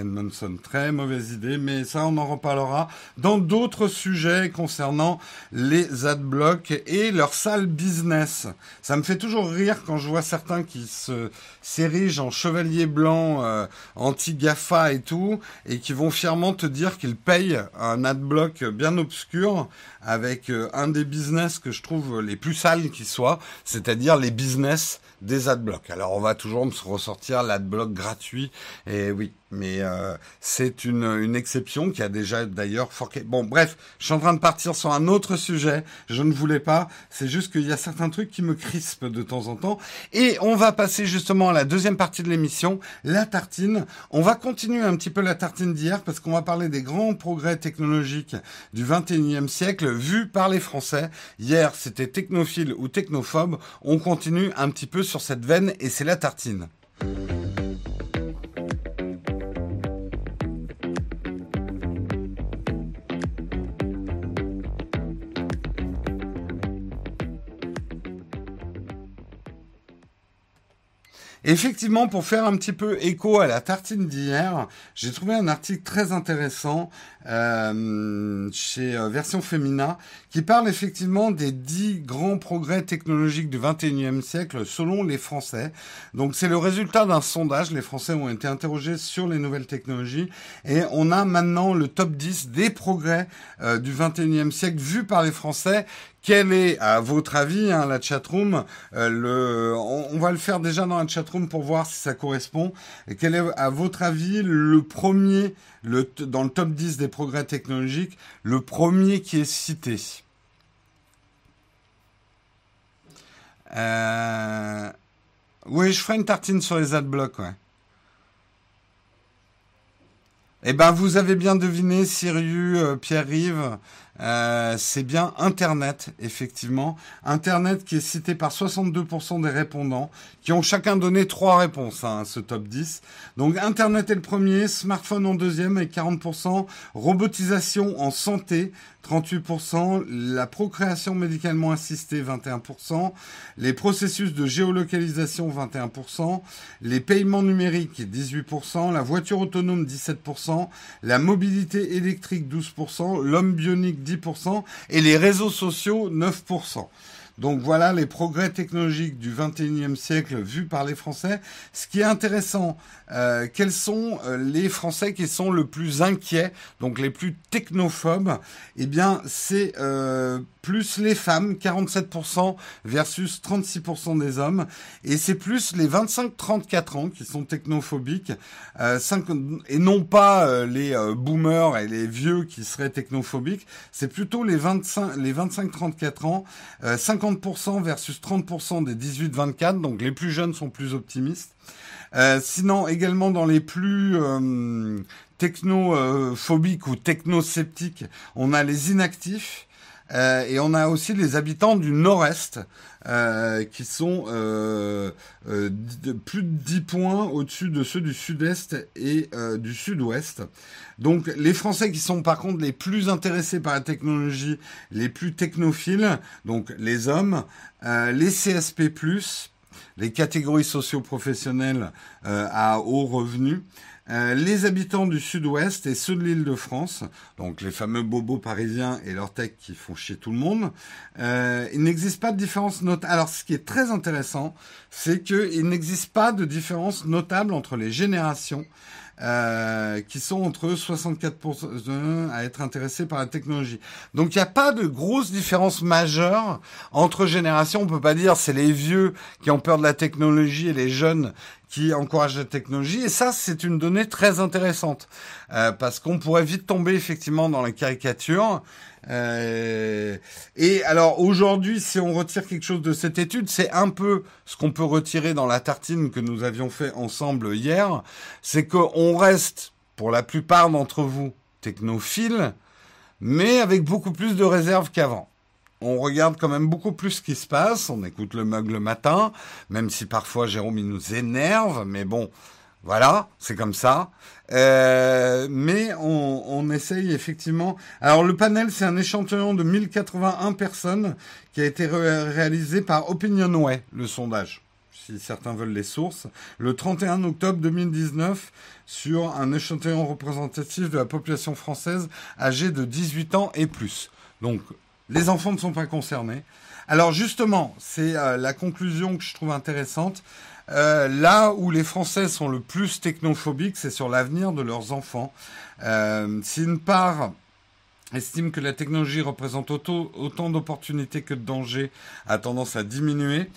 Edmondson, très mauvaise idée, mais ça on en reparlera dans d'autres sujets concernant les adblocks et leur sale business. Ça me fait toujours rire quand je vois certains qui se s'érigent en chevalier blanc, euh, anti-GAFA et tout, et qui vont fièrement te dire qu'ils payent un adblock bien obscur avec euh, un des business que je trouve les plus sales qui soient, c'est-à-dire les business des adblocks. Alors on va toujours me ressortir l'adblock gratuit, et oui, mais euh, c'est une, une, exception qui a déjà d'ailleurs forqué. Bon, bref, je suis en train de partir sur un autre sujet. Je ne voulais pas. C'est juste qu'il y a certains trucs qui me crispent de temps en temps. Et on va passer justement à la deuxième partie de l'émission, la tartine. On va continuer un petit peu la tartine d'hier parce qu'on va parler des grands progrès technologiques du 21e siècle vus par les Français. Hier, c'était technophile ou technophobe. On continue un petit peu sur cette veine et c'est la tartine. Effectivement, pour faire un petit peu écho à la tartine d'hier, j'ai trouvé un article très intéressant euh, chez euh, Version Femina qui parle effectivement des dix grands progrès technologiques du 21e siècle selon les Français. Donc c'est le résultat d'un sondage. Les Français ont été interrogés sur les nouvelles technologies et on a maintenant le top 10 des progrès euh, du 21e siècle vus par les Français quel est, à votre avis, hein, la chatroom euh, le, on, va le faire déjà dans la chatroom pour voir si ça correspond. Et quel est, à votre avis, le premier, le, dans le top 10 des progrès technologiques, le premier qui est cité euh, Oui, je ferai une tartine sur les adblocks, ouais. Eh ben, vous avez bien deviné, Sirius, euh, Pierre-Rive, euh, c'est bien Internet, effectivement. Internet qui est cité par 62% des répondants, qui ont chacun donné trois réponses hein, à ce top 10. Donc Internet est le premier, smartphone en deuxième avec 40%, robotisation en santé 38%, la procréation médicalement assistée 21%, les processus de géolocalisation 21%, les paiements numériques 18%, la voiture autonome 17%, la mobilité électrique 12%, l'homme bionique 10% et les réseaux sociaux 9%. Donc voilà les progrès technologiques du 21e siècle vus par les Français. Ce qui est intéressant, euh, quels sont euh, les Français qui sont le plus inquiets, donc les plus technophobes? Eh bien, c'est euh, plus les femmes, 47% versus 36% des hommes, et c'est plus les 25-34 ans qui sont technophobiques, euh, 5, et non pas euh, les euh, boomers et les vieux qui seraient technophobiques, c'est plutôt les 25 les 25-34 ans, 50% versus 30% des 18-24, donc les plus jeunes sont plus optimistes. Euh, sinon, également dans les plus euh, technophobiques ou technosceptiques, on a les inactifs. Euh, et on a aussi les habitants du nord-est euh, qui sont euh, de plus de 10 points au-dessus de ceux du sud-est et du sud-ouest. Donc les Français qui sont par contre les plus intéressés par la technologie, les plus technophiles, donc les hommes, les CSP+, les catégories socio-professionnelles à haut revenu, euh, les habitants du sud-ouest et ceux de l'île de France, donc les fameux bobos parisiens et leurs tech qui font chier tout le monde, euh, il n'existe pas de différence notable. Alors ce qui est très intéressant, c'est qu'il n'existe pas de différence notable entre les générations. Euh, qui sont entre 64% à être intéressés par la technologie. Donc il n'y a pas de grosse différence majeure entre générations. On peut pas dire c'est les vieux qui ont peur de la technologie et les jeunes qui encouragent la technologie. Et ça, c'est une donnée très intéressante euh, parce qu'on pourrait vite tomber effectivement dans la caricature. Euh, et alors aujourd'hui, si on retire quelque chose de cette étude, c'est un peu ce qu'on peut retirer dans la tartine que nous avions fait ensemble hier, c'est qu'on reste, pour la plupart d'entre vous, technophiles, mais avec beaucoup plus de réserve qu'avant. On regarde quand même beaucoup plus ce qui se passe, on écoute le mug le matin, même si parfois Jérôme il nous énerve, mais bon, voilà, c'est comme ça. Euh, mais on, on, essaye effectivement. Alors le panel, c'est un échantillon de 1081 personnes qui a été réalisé par Opinionway, le sondage. si certains veulent les sources, le 31 octobre 2019 sur un échantillon représentatif de la population française âgée de 18 ans et plus. Donc, les enfants ne sont pas concernés. Alors justement, c'est euh, la conclusion que je trouve intéressante. Euh, là où les Français sont le plus technophobiques, c'est sur l'avenir de leurs enfants. Euh, si une part estime que la technologie représente autant, d'opportunités que de dangers, a tendance à diminuer.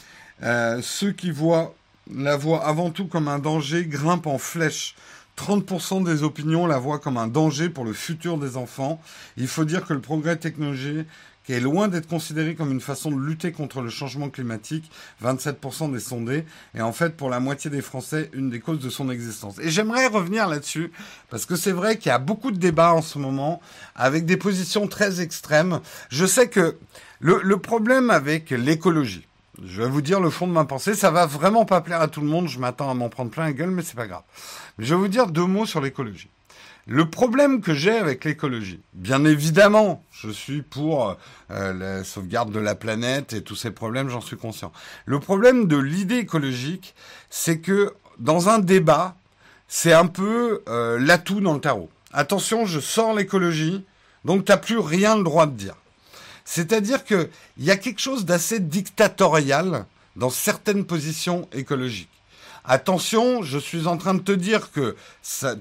Euh, ceux qui voient la voient avant tout comme un danger grimpent en flèche. 30% des opinions la voient comme un danger pour le futur des enfants. Il faut dire que le progrès technologique qui est loin d'être considéré comme une façon de lutter contre le changement climatique, 27% des sondés, et en fait pour la moitié des Français, une des causes de son existence. Et j'aimerais revenir là-dessus, parce que c'est vrai qu'il y a beaucoup de débats en ce moment, avec des positions très extrêmes. Je sais que le, le problème avec l'écologie, je vais vous dire le fond de ma pensée, ça va vraiment pas plaire à tout le monde, je m'attends à m'en prendre plein la gueule, mais c'est pas grave. Je vais vous dire deux mots sur l'écologie. Le problème que j'ai avec l'écologie, bien évidemment, je suis pour euh, la sauvegarde de la planète et tous ces problèmes, j'en suis conscient. Le problème de l'idée écologique, c'est que dans un débat, c'est un peu euh, l'atout dans le tarot. Attention, je sors l'écologie, donc t'as plus rien le droit de dire. C'est-à-dire qu'il y a quelque chose d'assez dictatorial dans certaines positions écologiques. Attention, je suis en train de te dire que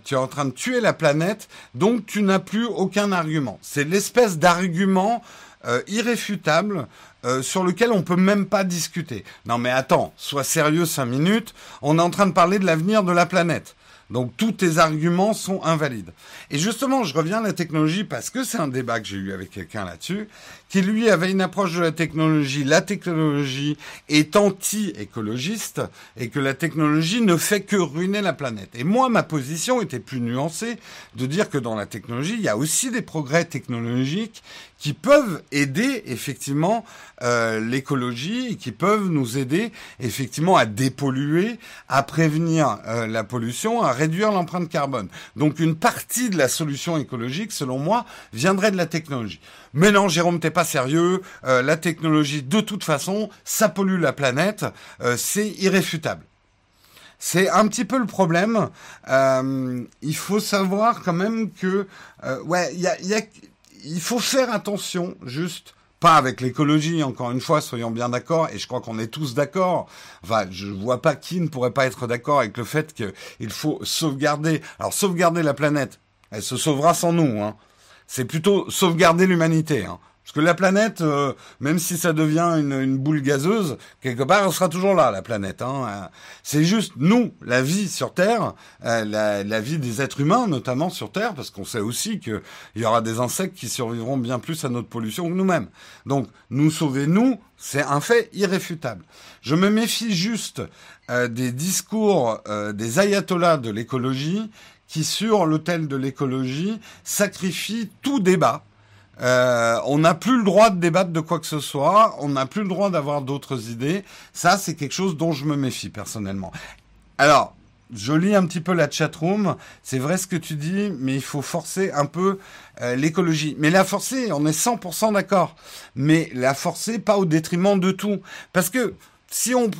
tu es en train de tuer la planète, donc tu n'as plus aucun argument. C'est l'espèce d'argument euh, irréfutable euh, sur lequel on peut même pas discuter. Non mais attends, sois sérieux cinq minutes, on est en train de parler de l'avenir de la planète. Donc tous tes arguments sont invalides. Et justement, je reviens à la technologie parce que c'est un débat que j'ai eu avec quelqu'un là-dessus, qui lui avait une approche de la technologie. La technologie est anti-écologiste et que la technologie ne fait que ruiner la planète. Et moi, ma position était plus nuancée de dire que dans la technologie, il y a aussi des progrès technologiques qui peuvent aider effectivement euh, l'écologie, qui peuvent nous aider effectivement à dépolluer, à prévenir euh, la pollution, à réduire l'empreinte carbone. Donc une partie de la solution écologique, selon moi, viendrait de la technologie. Mais non, Jérôme, t'es pas sérieux. Euh, la technologie, de toute façon, ça pollue la planète. c'est irréfutable. C'est un petit peu le problème. il faut savoir quand même que, ouais, il faut faire attention, juste pas avec l'écologie, encore une fois, soyons bien d'accord, et je crois qu'on est tous d'accord. Enfin, je vois pas qui ne pourrait pas être d'accord avec le fait qu'il faut sauvegarder. Alors, sauvegarder la planète, elle se sauvera sans nous. Hein. C'est plutôt sauvegarder l'humanité. Hein. Parce que la planète, euh, même si ça devient une, boule gazeuse, quelque part, elle sera toujours là, la planète. Hein. C'est juste nous, la vie sur Terre, euh, la, vie des êtres humains, notamment sur Terre, parce qu'on sait aussi qu'il y aura des insectes qui survivront bien plus à notre pollution que nous-mêmes. Donc, nous sauver, nous, c'est un fait irréfutable. Je me méfie juste euh, des discours des ayatollahs de l'écologie qui, sur l'autel de l'écologie, sacrifient tout débat euh, on n'a plus le droit de débattre de quoi que ce soit, on n'a plus le droit d'avoir d'autres idées. Ça, c'est quelque chose dont je me méfie personnellement. Alors, je lis un petit peu la chatroom. C'est vrai ce que tu dis, mais il faut forcer un peu euh, l'écologie. Mais la forcer, on est 100% d'accord. Mais la forcer pas au détriment de tout. Parce que si on,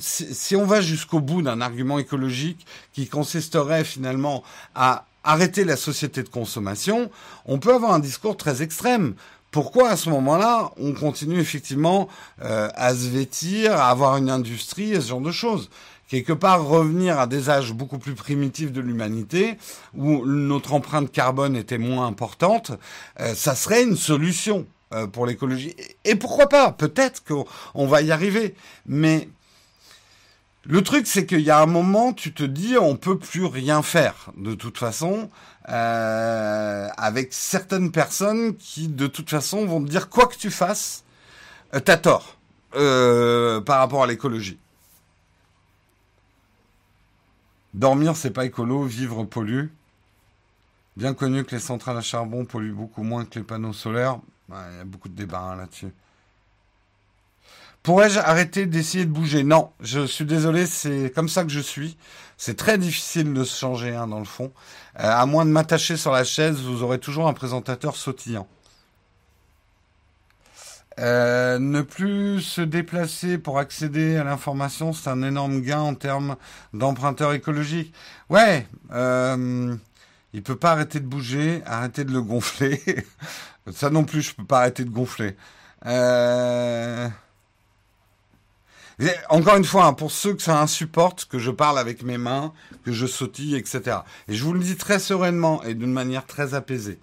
si on va jusqu'au bout d'un argument écologique qui consisterait finalement à arrêter la société de consommation, on peut avoir un discours très extrême. Pourquoi à ce moment-là, on continue effectivement euh, à se vêtir, à avoir une industrie et ce genre de choses? Quelque part, revenir à des âges beaucoup plus primitifs de l'humanité, où notre empreinte carbone était moins importante, euh, ça serait une solution pour l'écologie. Et pourquoi pas? Peut-être qu'on va y arriver. Mais le truc, c'est qu'il y a un moment, tu te dis, on peut plus rien faire, de toute façon, euh, avec certaines personnes qui, de toute façon, vont te dire, quoi que tu fasses, euh, t'as tort euh, par rapport à l'écologie. Dormir, c'est pas écolo, vivre pollue. Bien connu que les centrales à charbon polluent beaucoup moins que les panneaux solaires. Il y a beaucoup de débats là-dessus. Pourrais-je arrêter d'essayer de bouger? Non, je suis désolé, c'est comme ça que je suis. C'est très difficile de se changer hein, dans le fond. Euh, à moins de m'attacher sur la chaise, vous aurez toujours un présentateur sautillant. Euh, ne plus se déplacer pour accéder à l'information, c'est un énorme gain en termes d'emprunteur écologique. Ouais, euh, il peut pas arrêter de bouger, arrêter de le gonfler. [laughs] Ça non plus, je peux pas arrêter de gonfler. Euh... Encore une fois, hein, pour ceux que ça insupporte, que je parle avec mes mains, que je sautille, etc. Et je vous le dis très sereinement et d'une manière très apaisée.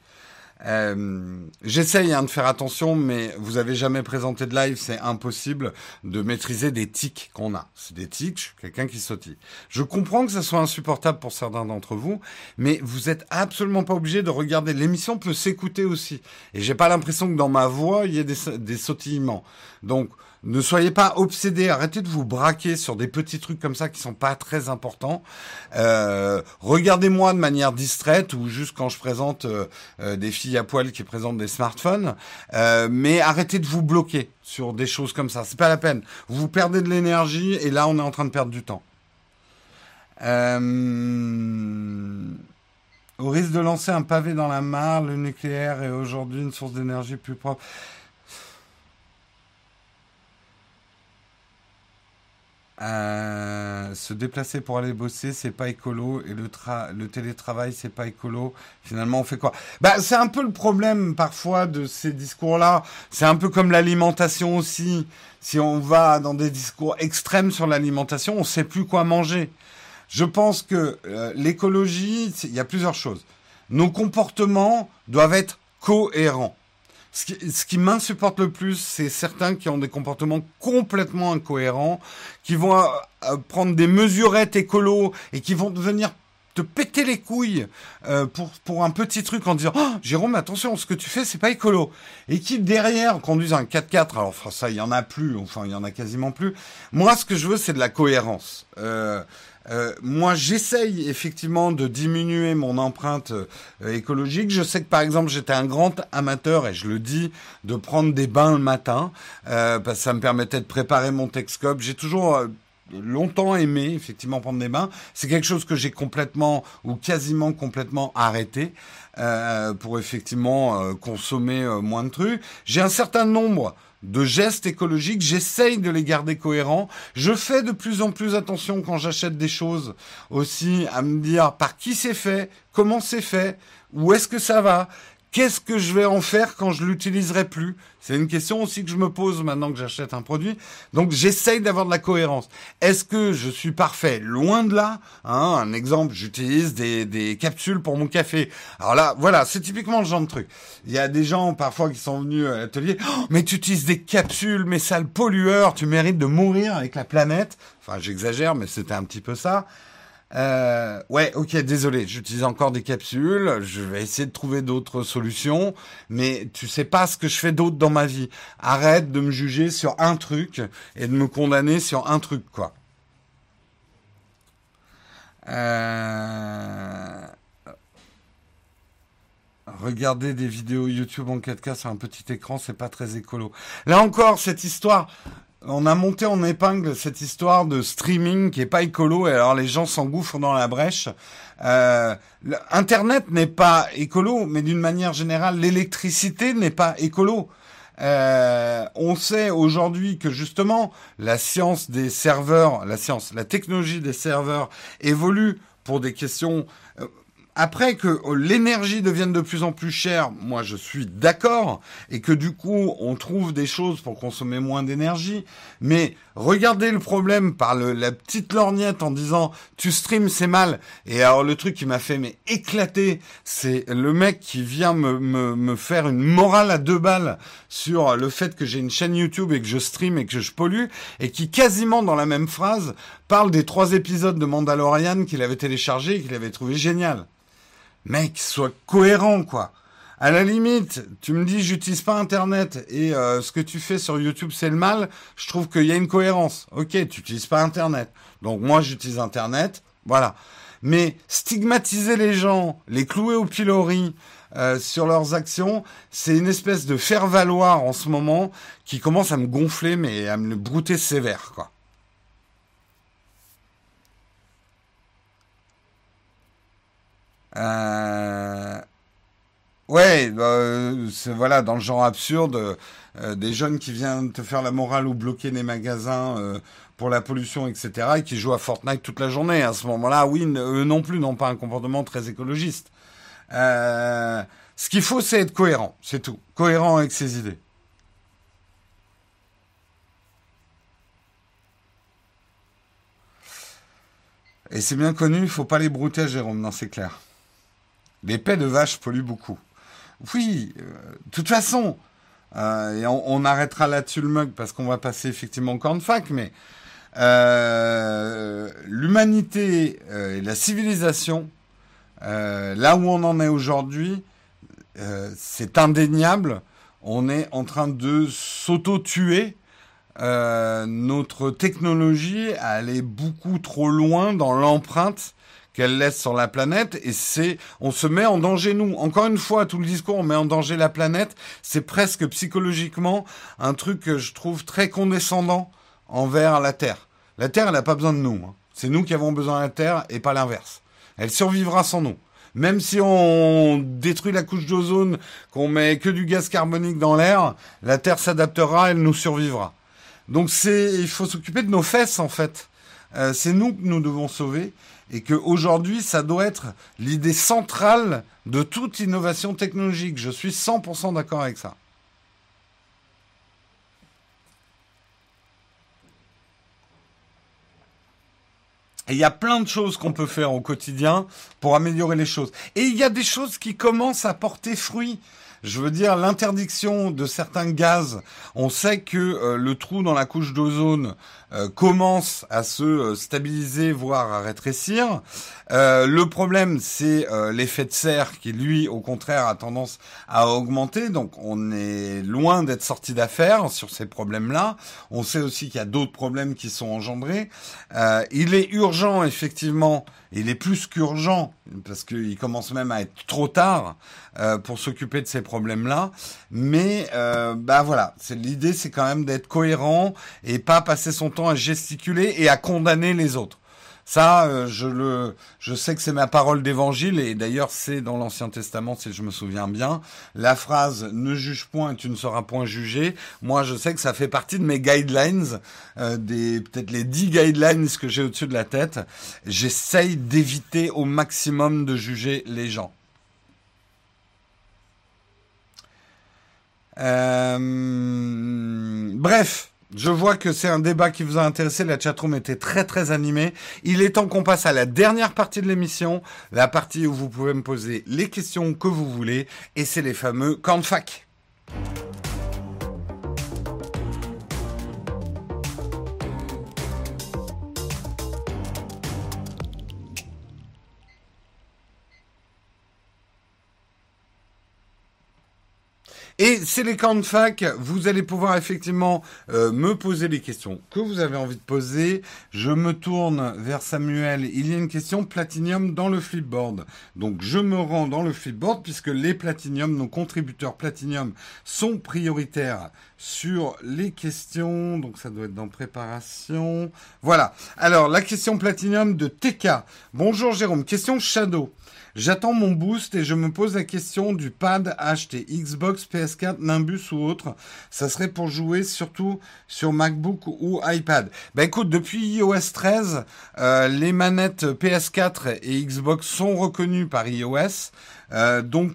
Euh, J'essaye hein, de faire attention, mais vous avez jamais présenté de live, c'est impossible de maîtriser des tics qu'on a. C'est des tics, quelqu'un qui sautille. Je comprends que ça soit insupportable pour certains d'entre vous, mais vous êtes absolument pas obligé de regarder. L'émission peut s'écouter aussi, et j'ai pas l'impression que dans ma voix il y ait des, des sautillements. Donc ne soyez pas obsédés, arrêtez de vous braquer sur des petits trucs comme ça qui sont pas très importants. Euh, Regardez-moi de manière distraite ou juste quand je présente euh, euh, des filles à poil qui présentent des smartphones, mais arrêtez de vous bloquer sur des choses comme ça. C'est pas la peine. Vous perdez de l'énergie et là on est en train de perdre du temps. au risque de lancer un pavé dans la mare, le nucléaire est aujourd'hui une source d'énergie plus propre. Se déplacer pour aller bosser, c'est pas écolo, et le, tra le télétravail, c'est pas écolo. Finalement, on fait quoi? Bah, c'est un peu le problème parfois de ces discours-là. C'est un peu comme l'alimentation aussi. Si on va dans des discours extrêmes sur l'alimentation, on sait plus quoi manger. Je pense que euh, l'écologie, il y a plusieurs choses. Nos comportements doivent être cohérents. Ce qui, ce qui m'insupporte le plus, c'est certains qui ont des comportements complètement incohérents, qui vont euh, euh, prendre des mesurettes écolo et qui vont devenir te péter les couilles euh, pour pour un petit truc en disant oh, Jérôme attention ce que tu fais c'est pas écolo. Et qui derrière conduisent un 4x4 alors ça il y en a plus. Enfin il y en a quasiment plus. Moi ce que je veux c'est de la cohérence. Euh, euh, moi, j'essaye effectivement de diminuer mon empreinte euh, écologique. Je sais que par exemple, j'étais un grand amateur, et je le dis, de prendre des bains le matin, euh, parce que ça me permettait de préparer mon Texcope. J'ai toujours longtemps aimé effectivement prendre des bains. C'est quelque chose que j'ai complètement ou quasiment complètement arrêté pour effectivement consommer moins de trucs. J'ai un certain nombre de gestes écologiques, j'essaye de les garder cohérents. Je fais de plus en plus attention quand j'achète des choses aussi à me dire par qui c'est fait, comment c'est fait, où est-ce que ça va, Qu'est-ce que je vais en faire quand je l'utiliserai plus? C'est une question aussi que je me pose maintenant que j'achète un produit. Donc j'essaye d'avoir de la cohérence. Est-ce que je suis parfait? Loin de là. Hein, un exemple, j'utilise des, des capsules pour mon café. Alors là, voilà, c'est typiquement le genre de truc. Il y a des gens parfois qui sont venus à l'atelier. Oh, mais tu utilises des capsules, mais sale pollueur, tu mérites de mourir avec la planète. Enfin, j'exagère, mais c'était un petit peu ça. Euh, ouais, ok, désolé, j'utilise encore des capsules, je vais essayer de trouver d'autres solutions, mais tu sais pas ce que je fais d'autre dans ma vie. Arrête de me juger sur un truc et de me condamner sur un truc, quoi. Euh... Regarder des vidéos YouTube en 4K sur un petit écran, c'est pas très écolo. Là encore, cette histoire, on a monté en épingle cette histoire de streaming qui est pas écolo et alors les gens s'engouffrent dans la brèche. Euh, Internet n'est pas écolo, mais d'une manière générale, l'électricité n'est pas écolo. Euh, on sait aujourd'hui que justement la science des serveurs, la science, la technologie des serveurs évolue pour des questions euh, après que l'énergie devienne de plus en plus chère, moi je suis d'accord, et que du coup on trouve des choses pour consommer moins d'énergie, mais regardez le problème par la petite lorgnette en disant tu streams c'est mal, et alors le truc qui m'a fait mais éclater, c'est le mec qui vient me, me, me faire une morale à deux balles sur le fait que j'ai une chaîne YouTube et que je stream et que je pollue, et qui quasiment dans la même phrase parle des trois épisodes de Mandalorian qu'il avait téléchargé et qu'il avait trouvé génial mec, sois cohérent, quoi. À la limite, tu me dis j'utilise pas Internet et euh, ce que tu fais sur YouTube c'est le mal. Je trouve qu'il y a une cohérence. Ok, tu utilises pas Internet, donc moi j'utilise Internet, voilà. Mais stigmatiser les gens, les clouer au pilori euh, sur leurs actions, c'est une espèce de faire valoir en ce moment qui commence à me gonfler mais à me brouter sévère, quoi. Euh, Ouais, euh, c'est voilà dans le genre absurde, euh, des jeunes qui viennent te faire la morale ou bloquer des magasins euh, pour la pollution, etc., et qui jouent à Fortnite toute la journée. À ce moment-là, oui, eux non plus n'ont pas un comportement très écologiste. ce qu'il faut, c'est être cohérent, c'est tout, cohérent avec ses idées. Et c'est bien connu, il faut pas les brouter, Jérôme, non, c'est clair. Les pets de vache polluent beaucoup. Oui, euh, de toute façon, euh, et on, arrêtera là-dessus le mug parce qu'on va passer effectivement au camp de fac, mais euh, l'humanité et la civilisation, là où on en est aujourd'hui, c'est indéniable. On est en train de s'auto-tuer. notre technologie allait beaucoup trop loin dans l'empreinte qu'elle laisse sur la planète et c'est on se met en danger nous. Encore une fois, tout le discours on met en danger la planète, c'est presque psychologiquement un truc que je trouve très condescendant envers la Terre. La Terre, elle n'a pas besoin de nous. Hein. C'est nous qui avons besoin de la Terre et pas l'inverse. Elle survivra sans nous. Même si on détruit la couche d'ozone, qu'on met que du gaz carbonique dans l'air, la Terre s'adaptera, elle nous survivra. Donc c'est, il faut s'occuper de nos fesses en fait. Euh, c'est nous que nous devons sauver et qu'aujourd'hui, ça doit être l'idée centrale de toute innovation technologique. Je suis 100% d'accord avec ça. Et il y a plein de choses qu'on peut faire au quotidien pour améliorer les choses. Et il y a des choses qui commencent à porter fruit. Je veux dire, l'interdiction de certains gaz. On sait que euh, le trou dans la couche d'ozone commence à se euh, stabiliser, voire à rétrécir. Euh, le problème, c'est l'effet de serre qui, lui, au contraire, a tendance à augmenter. Donc, on est loin d'être sorti d'affaires sur ces problèmes-là. On sait aussi qu'il y a d'autres problèmes qui sont engendrés. il est urgent, effectivement, il est plus qu'urgent, parce qu'il commence même à être trop tard pour s'occuper de ces problèmes-là. Mais, bah voilà, l'idée, c'est quand même d'être cohérent et pas passer son temps à gesticuler et à condamner les autres. Ça, euh, je le, je sais que c'est ma parole d'évangile et d'ailleurs c'est dans l'Ancien Testament, si je me souviens bien, la phrase "ne juge point, tu ne seras point jugé". Moi, je sais que ça fait partie de mes guidelines, euh, des peut-être les dix guidelines que j'ai au-dessus de la tête. J'essaye d'éviter au maximum de juger les gens. Euh, bref, je vois que c'est un débat qui vous a intéressé. La chatroom était très très animée. Il est temps qu'on passe à la dernière partie de l'émission, la partie où vous pouvez me poser les questions que vous voulez, et c'est les fameux camps. Et c'est les camps de fac. Vous allez pouvoir effectivement euh, me poser les questions que vous avez envie de poser. Je me tourne vers Samuel. Il y a une question platinium dans le flipboard. Donc je me rends dans le flipboard puisque les platinium, nos contributeurs platinium sont prioritaires sur les questions. Donc ça doit être dans préparation. Voilà. Alors la question platinium de TK. Bonjour Jérôme. Question Shadow. J'attends mon boost et je me pose la question du pad acheté Xbox, PS4, Nimbus ou autre. Ça serait pour jouer surtout sur MacBook ou iPad. Ben écoute, depuis iOS 13, euh, les manettes PS4 et Xbox sont reconnues par iOS. Euh, donc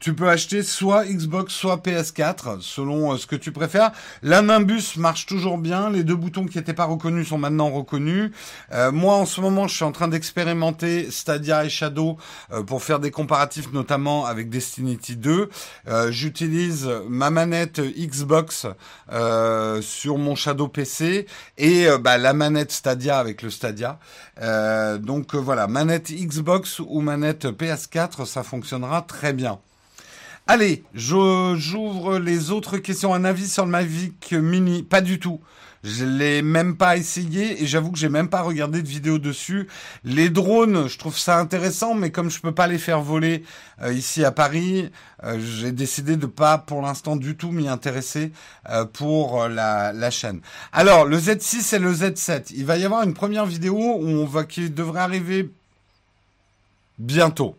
tu peux acheter soit Xbox, soit PS4, selon euh, ce que tu préfères. La Nimbus marche toujours bien. Les deux boutons qui n'étaient pas reconnus sont maintenant reconnus. Euh, moi, en ce moment, je suis en train d'expérimenter Stadia et Shadow euh, pour faire des comparatifs, notamment avec Destiny 2. J'utilise ma manette Xbox sur mon Shadow PC et bah, la manette Stadia avec le Stadia. donc voilà, manette Xbox ou manette PS4, ça fonctionnera très bien. Allez, j'ouvre les autres questions. Un avis sur le Mavic Mini Pas du tout. Je l'ai même pas essayé et j'avoue que j'ai même pas regardé de vidéo dessus. Les drones, je trouve ça intéressant, mais comme je peux pas les faire voler euh, ici à Paris, euh, j'ai décidé de pas pour l'instant du tout m'y intéresser euh, pour la, la, chaîne. Alors le Z6 et le Z7, il va y avoir une première vidéo où on va qui devrait arriver bientôt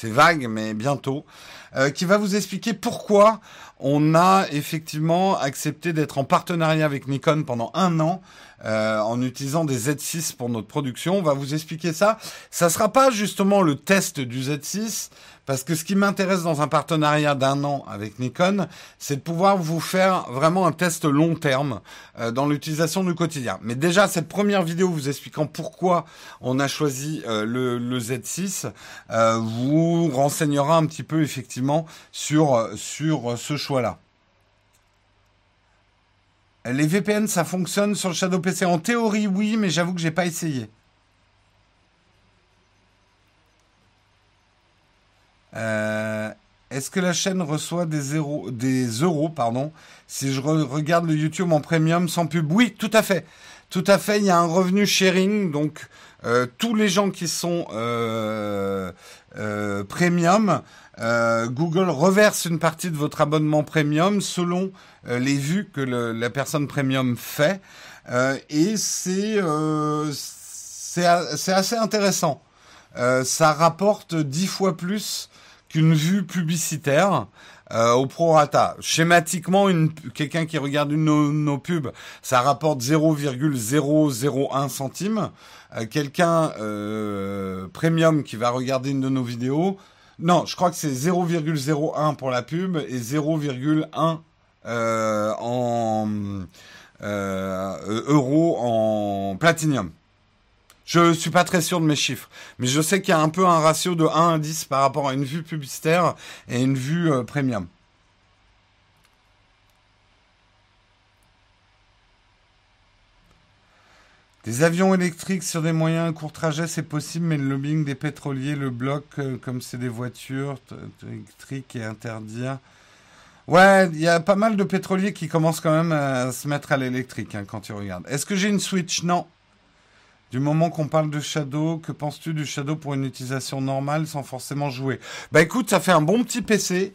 c'est vague, mais bientôt, euh, qui va vous expliquer pourquoi on a effectivement accepté d'être en partenariat avec Nikon pendant un an euh, en utilisant des Z6 pour notre production. On va vous expliquer ça. Ça sera pas justement le test du Z6, parce que ce qui m'intéresse dans un partenariat d'un an avec Nikon, c'est de pouvoir vous faire vraiment un test long terme euh, dans l'utilisation du quotidien. Mais déjà, cette première vidéo vous expliquant pourquoi on a choisi euh, le, le, Z6 vous renseignera un petit peu effectivement sur, sur ce choix-là. Les VPN, ça fonctionne sur le Shadow PC En théorie, oui, mais j'avoue que j'ai pas essayé. Euh, est-ce que la chaîne reçoit des, zéros, des euros pardon, si je regarde le YouTube en premium sans pub? Oui, tout à fait. Tout à fait, il y a un revenu sharing. Donc, euh, tous les gens qui sont euh, premium Google reverse une partie de votre abonnement premium selon les vues que la personne premium fait. Et c'est c'est assez intéressant. Ça rapporte dix fois plus qu'une vue publicitaire. Euh, au prorata. Schématiquement, quelqu'un qui regarde une nos, nos pubs, ça rapporte 0,001 centimes. quelqu'un premium qui va regarder une de nos vidéos, non, je crois que c'est 0,01 pour la pub et 0,1 euh, en euh, euros en platinium. Je suis pas très sûr de mes chiffres, mais je sais qu'il y a un peu un ratio de 1 à 10 par rapport à une vue publicitaire et une vue euh, premium. Des avions électriques sur des moyens à court trajet, c'est possible, mais le lobbying des pétroliers le bloque, euh, comme c'est des voitures électriques et interdire. Ouais, il y a pas mal de pétroliers qui commencent quand même à se mettre à l'électrique hein, quand tu regardes. Est-ce que j'ai une Switch? Non. Du moment qu'on parle de Shadow, que penses-tu du Shadow pour une utilisation normale sans forcément jouer? Bah écoute, ça fait un bon petit PC.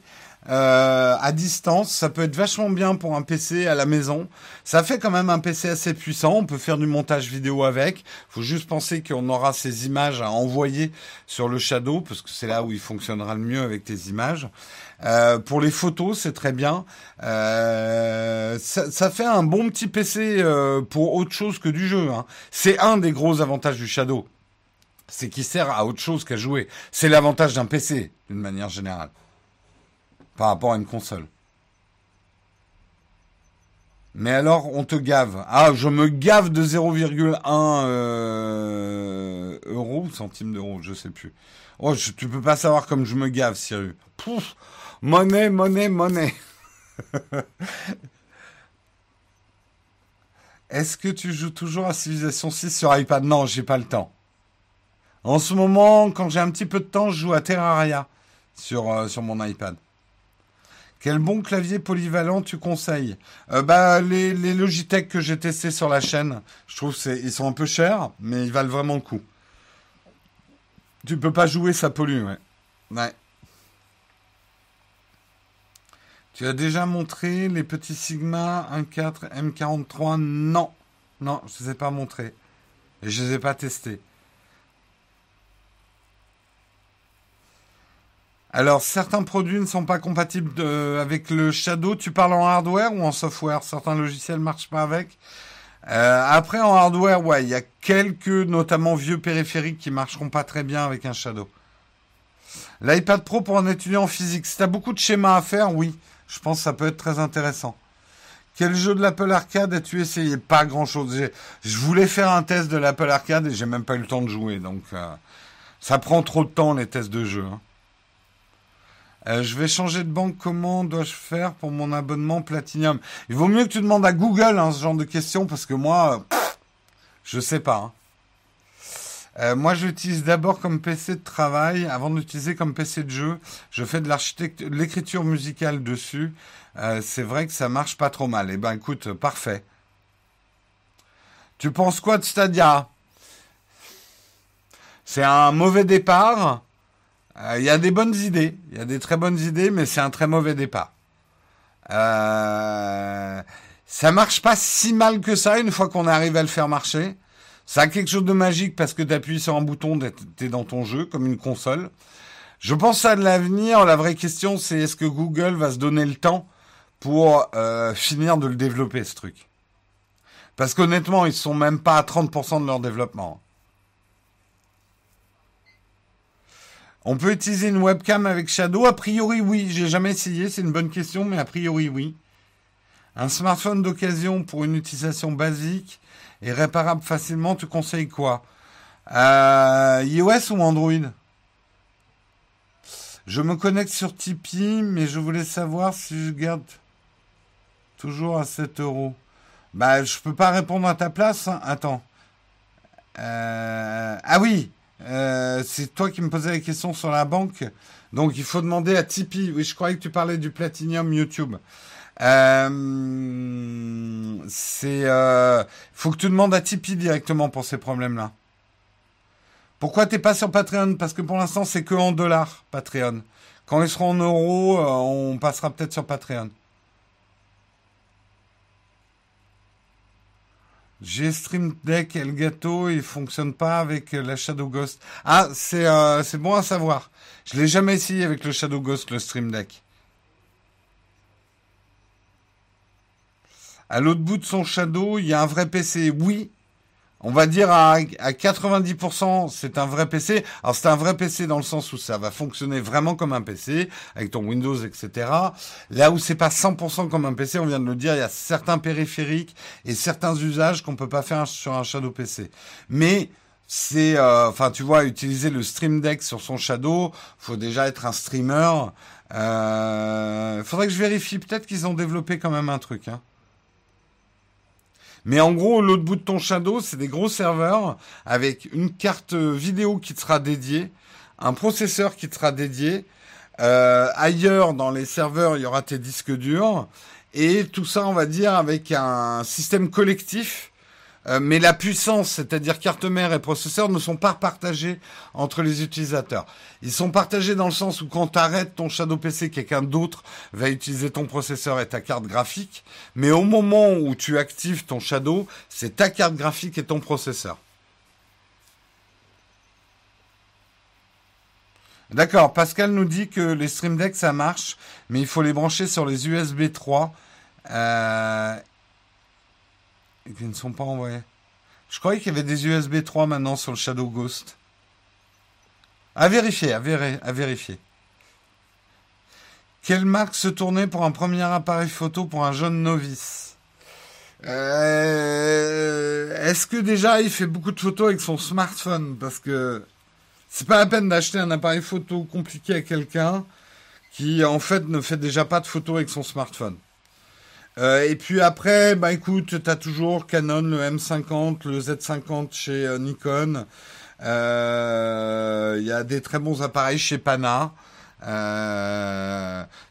Euh, à distance. Ça peut être vachement bien pour un PC à la maison. Ça fait quand même un PC assez puissant. On peut faire du montage vidéo avec. Faut juste penser qu'on aura ces images à envoyer sur le Shadow parce que c'est là où il fonctionnera le mieux avec tes images. Euh, pour les photos, c'est très bien. Euh, ça, ça, fait un bon petit PC euh, pour autre chose que du jeu. Hein. C'est un des gros avantages du Shadow. C'est qu'il sert à autre chose qu'à jouer. C'est l'avantage d'un PC, d'une manière générale par rapport à une console. Mais alors, on te gave. Ah, je me gave de 0,1 euh, euros ou centimes d'euros, je sais plus. Oh, je, tu peux pas savoir comme je me gave, Cyrus. Pouf, monnaie, monnaie, monnaie. [laughs] Est-ce que tu joues toujours à Civilization 6 sur iPad? Non, j'ai pas le temps. En ce moment, quand j'ai un petit peu de temps, je joue à Terraria sur, euh, sur mon iPad. Quel bon clavier polyvalent tu conseilles euh, Bah les, Logitech que j'ai testés sur la chaîne, je trouve c'est ils sont un peu chers, mais ils valent vraiment le coup. Tu peux pas jouer, ça pollue, ouais. Ouais. Tu as déjà montré les petits Sigma 1.4 M43 Non, non, je ne les ai pas montrés. Et je ne les ai pas testés. Alors, certains produits ne sont pas compatibles avec le Shadow. Tu parles en hardware ou en software? Certains logiciels ne marchent pas avec? Euh, après, en hardware, ouais, il y a quelques, notamment vieux périphériques, qui marcheront pas très bien avec un Shadow. L'iPad Pro pour un étudiant en physique. Si tu beaucoup de schémas à faire, oui, je pense que ça peut être très intéressant. Quel jeu de l'Apple Arcade as-tu essayé? Pas grand-chose. Je voulais faire un test de l'Apple Arcade et j'ai même pas eu le temps de jouer. Donc, euh, ça prend trop de temps, les tests de jeu. Hein. Euh, je vais changer de banque. Comment dois-je faire pour mon abonnement Platinum? Il vaut mieux que tu demandes à Google hein, ce genre de questions parce que moi, je sais pas. Hein. Euh, moi, j'utilise d'abord comme PC de travail avant d'utiliser comme PC de jeu. Je fais de l'architecture, l'écriture musicale dessus. Euh, c'est vrai que ça marche pas trop mal. Eh ben, écoute, parfait. Tu penses quoi de Stadia? C'est un mauvais départ. Euh, il y a des bonnes idées, il y a des très bonnes idées, mais c'est un très mauvais départ. Euh, ça marche pas si mal que ça une fois qu'on arrive à le faire marcher. Ça a quelque chose de magique parce que tu appuies sur un bouton, t'es dans ton jeu comme une console. Je pense à l'avenir. La vraie question, c'est est-ce que Google va se donner le temps pour euh, finir de le développer, ce truc? Parce qu'honnêtement, ils sont même pas à 30% de leur développement. On peut utiliser une webcam avec Shadow? A priori, oui. J'ai jamais essayé. C'est une bonne question, mais a priori, oui. Un smartphone d'occasion pour une utilisation basique et réparable facilement, tu conseilles quoi? Euh, iOS ou Android? Je me connecte sur Tipeee, mais je voulais savoir si je garde toujours à 7 euros. Bah, je peux pas répondre à ta place. Hein. Attends. Euh, ah oui, euh, c'est toi qui me posais la question sur la banque. Donc il faut demander à Tipeee. Oui, je croyais que tu parlais du Platinum YouTube. Euh, c'est, euh, faut que tu demandes à Tipeee directement pour ces problèmes-là. Pourquoi t'es pas sur Patreon? Parce que pour l'instant c'est que en dollars Patreon. Quand ils seront en euros, euh, on passera peut-être sur Patreon. J'ai Stream Deck Elgato, il fonctionne pas avec la Shadow Ghost. Ah, c'est euh, c'est bon à savoir. Je l'ai jamais essayé avec le Shadow Ghost, le Stream Deck. À l'autre bout de son Shadow, il y a un vrai PC. Oui, on va dire à, à 90%, c'est un vrai PC. Alors c'est un vrai PC dans le sens où ça va fonctionner vraiment comme un PC, avec ton Windows, etc. Là où c'est pas 100% comme un PC, on vient de le dire, il y a certains périphériques et certains usages qu'on peut pas faire sur un Shadow PC. Mais c'est, euh, enfin tu vois, utiliser le Stream Deck sur son Shadow, faut déjà être un streamer. Il euh, faudrait que je vérifie. Peut-être qu'ils ont développé quand même un truc. Hein. Mais en gros, l'autre bout de ton Shadow, c'est des gros serveurs avec une carte vidéo qui sera dédiée, un processeur qui sera dédié. Euh, ailleurs, dans les serveurs, il y aura tes disques durs. Et tout ça, on va dire, avec un système collectif euh, mais la puissance, c'est-à-dire carte mère et processeur, ne sont pas partagés entre les utilisateurs. Ils sont partagés dans le sens où quand tu arrêtes ton Shadow PC, quelqu'un d'autre va utiliser ton processeur et ta carte graphique. Mais au moment où tu actives ton Shadow, c'est ta carte graphique et ton processeur. D'accord, Pascal nous dit que les Stream Deck ça marche, mais il faut les brancher sur les USB 3. Euh, et qui ne sont pas envoyés. Je croyais qu'il y avait des USB 3 maintenant sur le Shadow Ghost. À vérifier, à, vérifier. Quelle marque se tournait pour un premier appareil photo pour un jeune novice? Euh, Est-ce que déjà il fait beaucoup de photos avec son smartphone? Parce que c'est pas la peine d'acheter un appareil photo compliqué à quelqu'un qui en fait ne fait déjà pas de photos avec son smartphone. Euh, et puis après, bah écoute, tu as toujours Canon, le M50, le Z50 chez euh, Nikon. Euh, il y a des très bons appareils chez Pana.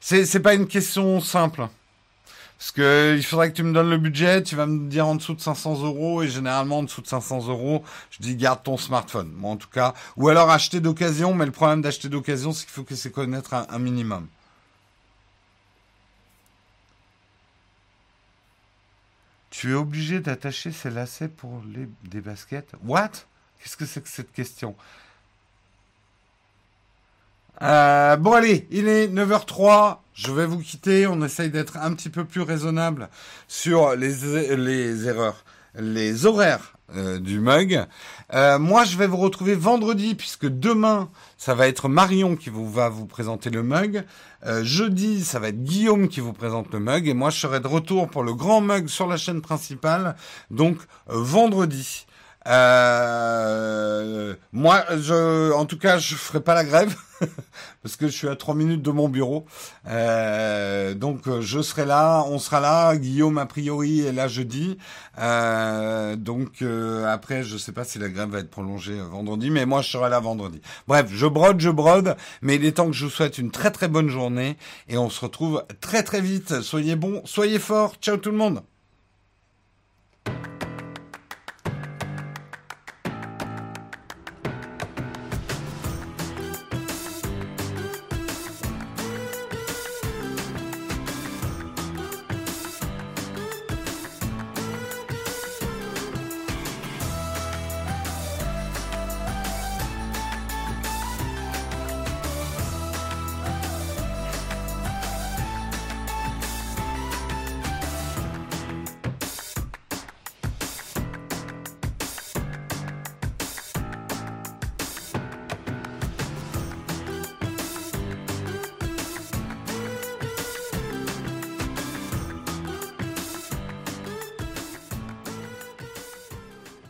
c'est c'est pas une question simple. Parce que il faudrait que tu me donnes le budget, tu vas me dire en dessous de 500 euros, et généralement en dessous de 500 euros, je dis garde ton smartphone. Moi en tout cas, ou alors acheter d'occasion, mais le problème d'acheter d'occasion, c'est qu'il faut que c'est connaître un minimum. Tu es obligé d'attacher ces lacets pour les, des baskets What? Qu'est-ce que c'est que cette question? Euh, Bon allez, il est 9h03. Je vais vous quitter. On essaye d'être un petit peu plus raisonnable sur les, les erreurs, les horaires euh, du mug. Euh, moi, je vais vous retrouver vendredi puisque demain, ça va être Marion qui vous va vous présenter le mug. Euh, jeudi, ça va être Guillaume qui vous présente le mug et moi, je serai de retour pour le grand mug sur la chaîne principale. Donc vendredi. Euh, moi, je, en tout cas, je ferai pas la grève [laughs] parce que je suis à trois minutes de mon bureau. Euh, donc, je serai là, on sera là. Guillaume a priori est là jeudi. Euh, donc euh, après, je sais pas si la grève va être prolongée vendredi, mais moi, je serai là vendredi. Bref, je brode, je brode, mais il est temps que je vous souhaite une très très bonne journée et on se retrouve très très vite. Soyez bons, soyez forts. Ciao tout le monde.